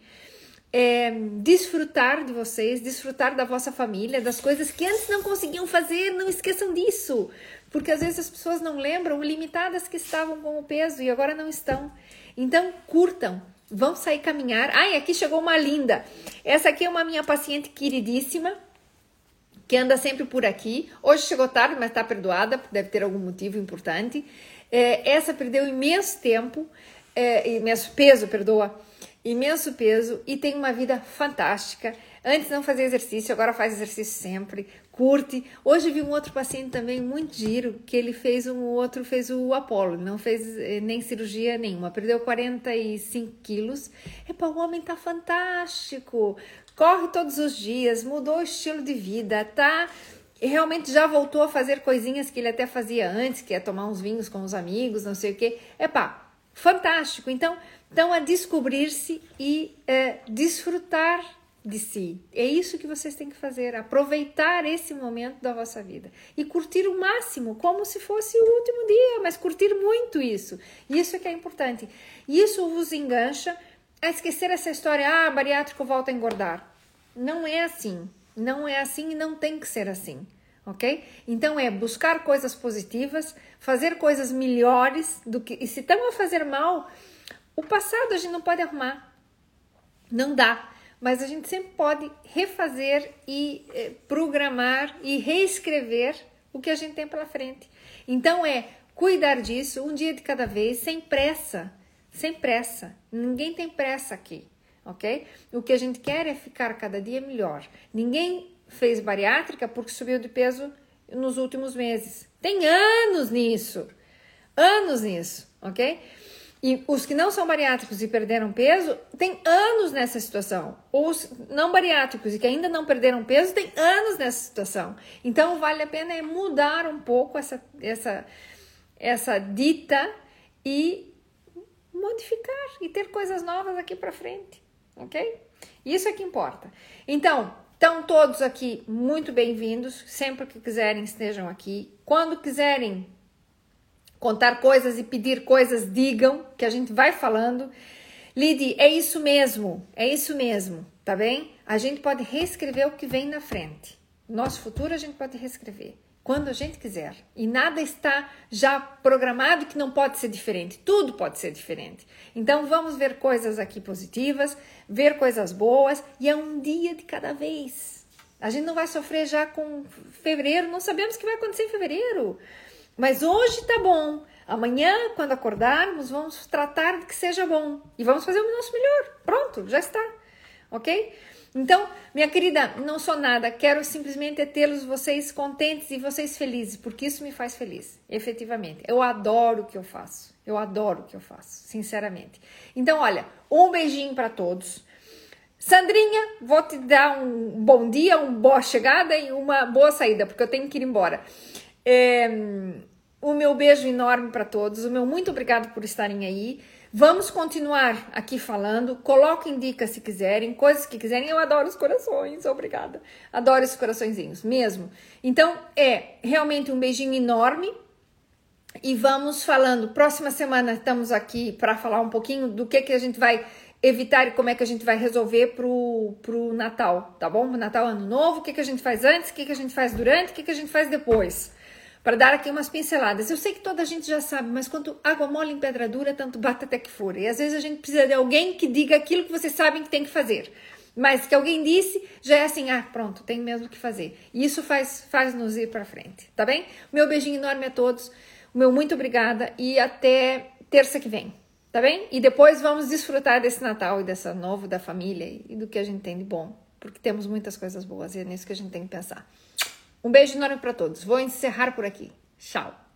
é, desfrutar de vocês, desfrutar da vossa família, das coisas que antes não conseguiam fazer, não esqueçam disso, porque às vezes as pessoas não lembram, limitadas que estavam com o peso e agora não estão. Então, curtam, vão sair caminhar. Ai, aqui chegou uma linda. Essa aqui é uma minha paciente queridíssima, que anda sempre por aqui. Hoje chegou tarde, mas está perdoada, deve ter algum motivo importante. É, essa perdeu imenso tempo, é, imenso peso, perdoa imenso peso e tem uma vida fantástica. Antes não fazia exercício, agora faz exercício sempre, curte. Hoje vi um outro paciente também muito giro, que ele fez um outro, fez o Apolo, não fez eh, nem cirurgia nenhuma, perdeu 45 quilos. Epa, o homem tá fantástico, corre todos os dias, mudou o estilo de vida, tá realmente já voltou a fazer coisinhas que ele até fazia antes, que é tomar uns vinhos com os amigos, não sei o que. Epá, fantástico. Então, então, a descobrir-se e a desfrutar de si. É isso que vocês têm que fazer, aproveitar esse momento da vossa vida e curtir o máximo, como se fosse o último dia, mas curtir muito isso. Isso é que é importante. Isso vos engancha a esquecer essa história, ah, bariátrico volta a engordar. Não é assim. Não é assim e não tem que ser assim, ok? Então é buscar coisas positivas, fazer coisas melhores do que. E se estamos a fazer mal, o passado a gente não pode arrumar. Não dá mas a gente sempre pode refazer e eh, programar e reescrever o que a gente tem pela frente. Então é cuidar disso um dia de cada vez, sem pressa, sem pressa. Ninguém tem pressa aqui, ok? O que a gente quer é ficar cada dia melhor. Ninguém fez bariátrica porque subiu de peso nos últimos meses. Tem anos nisso, anos nisso, ok? E os que não são bariátricos e perderam peso têm anos nessa situação. Os não bariátricos e que ainda não perderam peso têm anos nessa situação. Então vale a pena é mudar um pouco essa, essa, essa dita e modificar e ter coisas novas aqui para frente, ok? Isso é que importa. Então, estão todos aqui muito bem-vindos. Sempre que quiserem, estejam aqui. Quando quiserem contar coisas e pedir coisas, digam, que a gente vai falando. Lidi, é isso mesmo, é isso mesmo, tá bem? A gente pode reescrever o que vem na frente. Nosso futuro a gente pode reescrever quando a gente quiser. E nada está já programado que não pode ser diferente. Tudo pode ser diferente. Então vamos ver coisas aqui positivas, ver coisas boas e é um dia de cada vez. A gente não vai sofrer já com fevereiro, não sabemos o que vai acontecer em fevereiro. Mas hoje tá bom. Amanhã, quando acordarmos, vamos tratar de que seja bom e vamos fazer o nosso melhor. Pronto, já está. Ok? Então, minha querida, não sou nada, quero simplesmente tê-los vocês contentes e vocês felizes, porque isso me faz feliz, efetivamente. Eu adoro o que eu faço, eu adoro o que eu faço, sinceramente. Então, olha, um beijinho para todos. Sandrinha, vou te dar um bom dia, uma boa chegada e uma boa saída, porque eu tenho que ir embora. É, o meu beijo enorme para todos, o meu muito obrigado por estarem aí. Vamos continuar aqui falando. Coloquem dicas se quiserem, coisas que quiserem. Eu adoro os corações, obrigada. Adoro esses coraçõezinhos, mesmo. Então, é realmente um beijinho enorme. E vamos falando. Próxima semana estamos aqui para falar um pouquinho do que, que a gente vai evitar e como é que a gente vai resolver pro, pro Natal, tá bom? Natal, Ano Novo, o que, que a gente faz antes, o que, que a gente faz durante, o que, que a gente faz depois para dar aqui umas pinceladas. Eu sei que toda a gente já sabe, mas quanto água mole em pedra dura, tanto bate até que fura. E às vezes a gente precisa de alguém que diga aquilo que vocês sabem que tem que fazer. Mas que alguém disse, já é assim, ah, pronto, tem mesmo que fazer. E isso faz, faz nos ir para frente, tá bem? Meu beijinho enorme a todos, o meu muito obrigada e até terça que vem, tá bem? E depois vamos desfrutar desse Natal e dessa novo da família e do que a gente tem de bom, porque temos muitas coisas boas e é nisso que a gente tem que pensar. Um beijo enorme para todos. Vou encerrar por aqui. Tchau.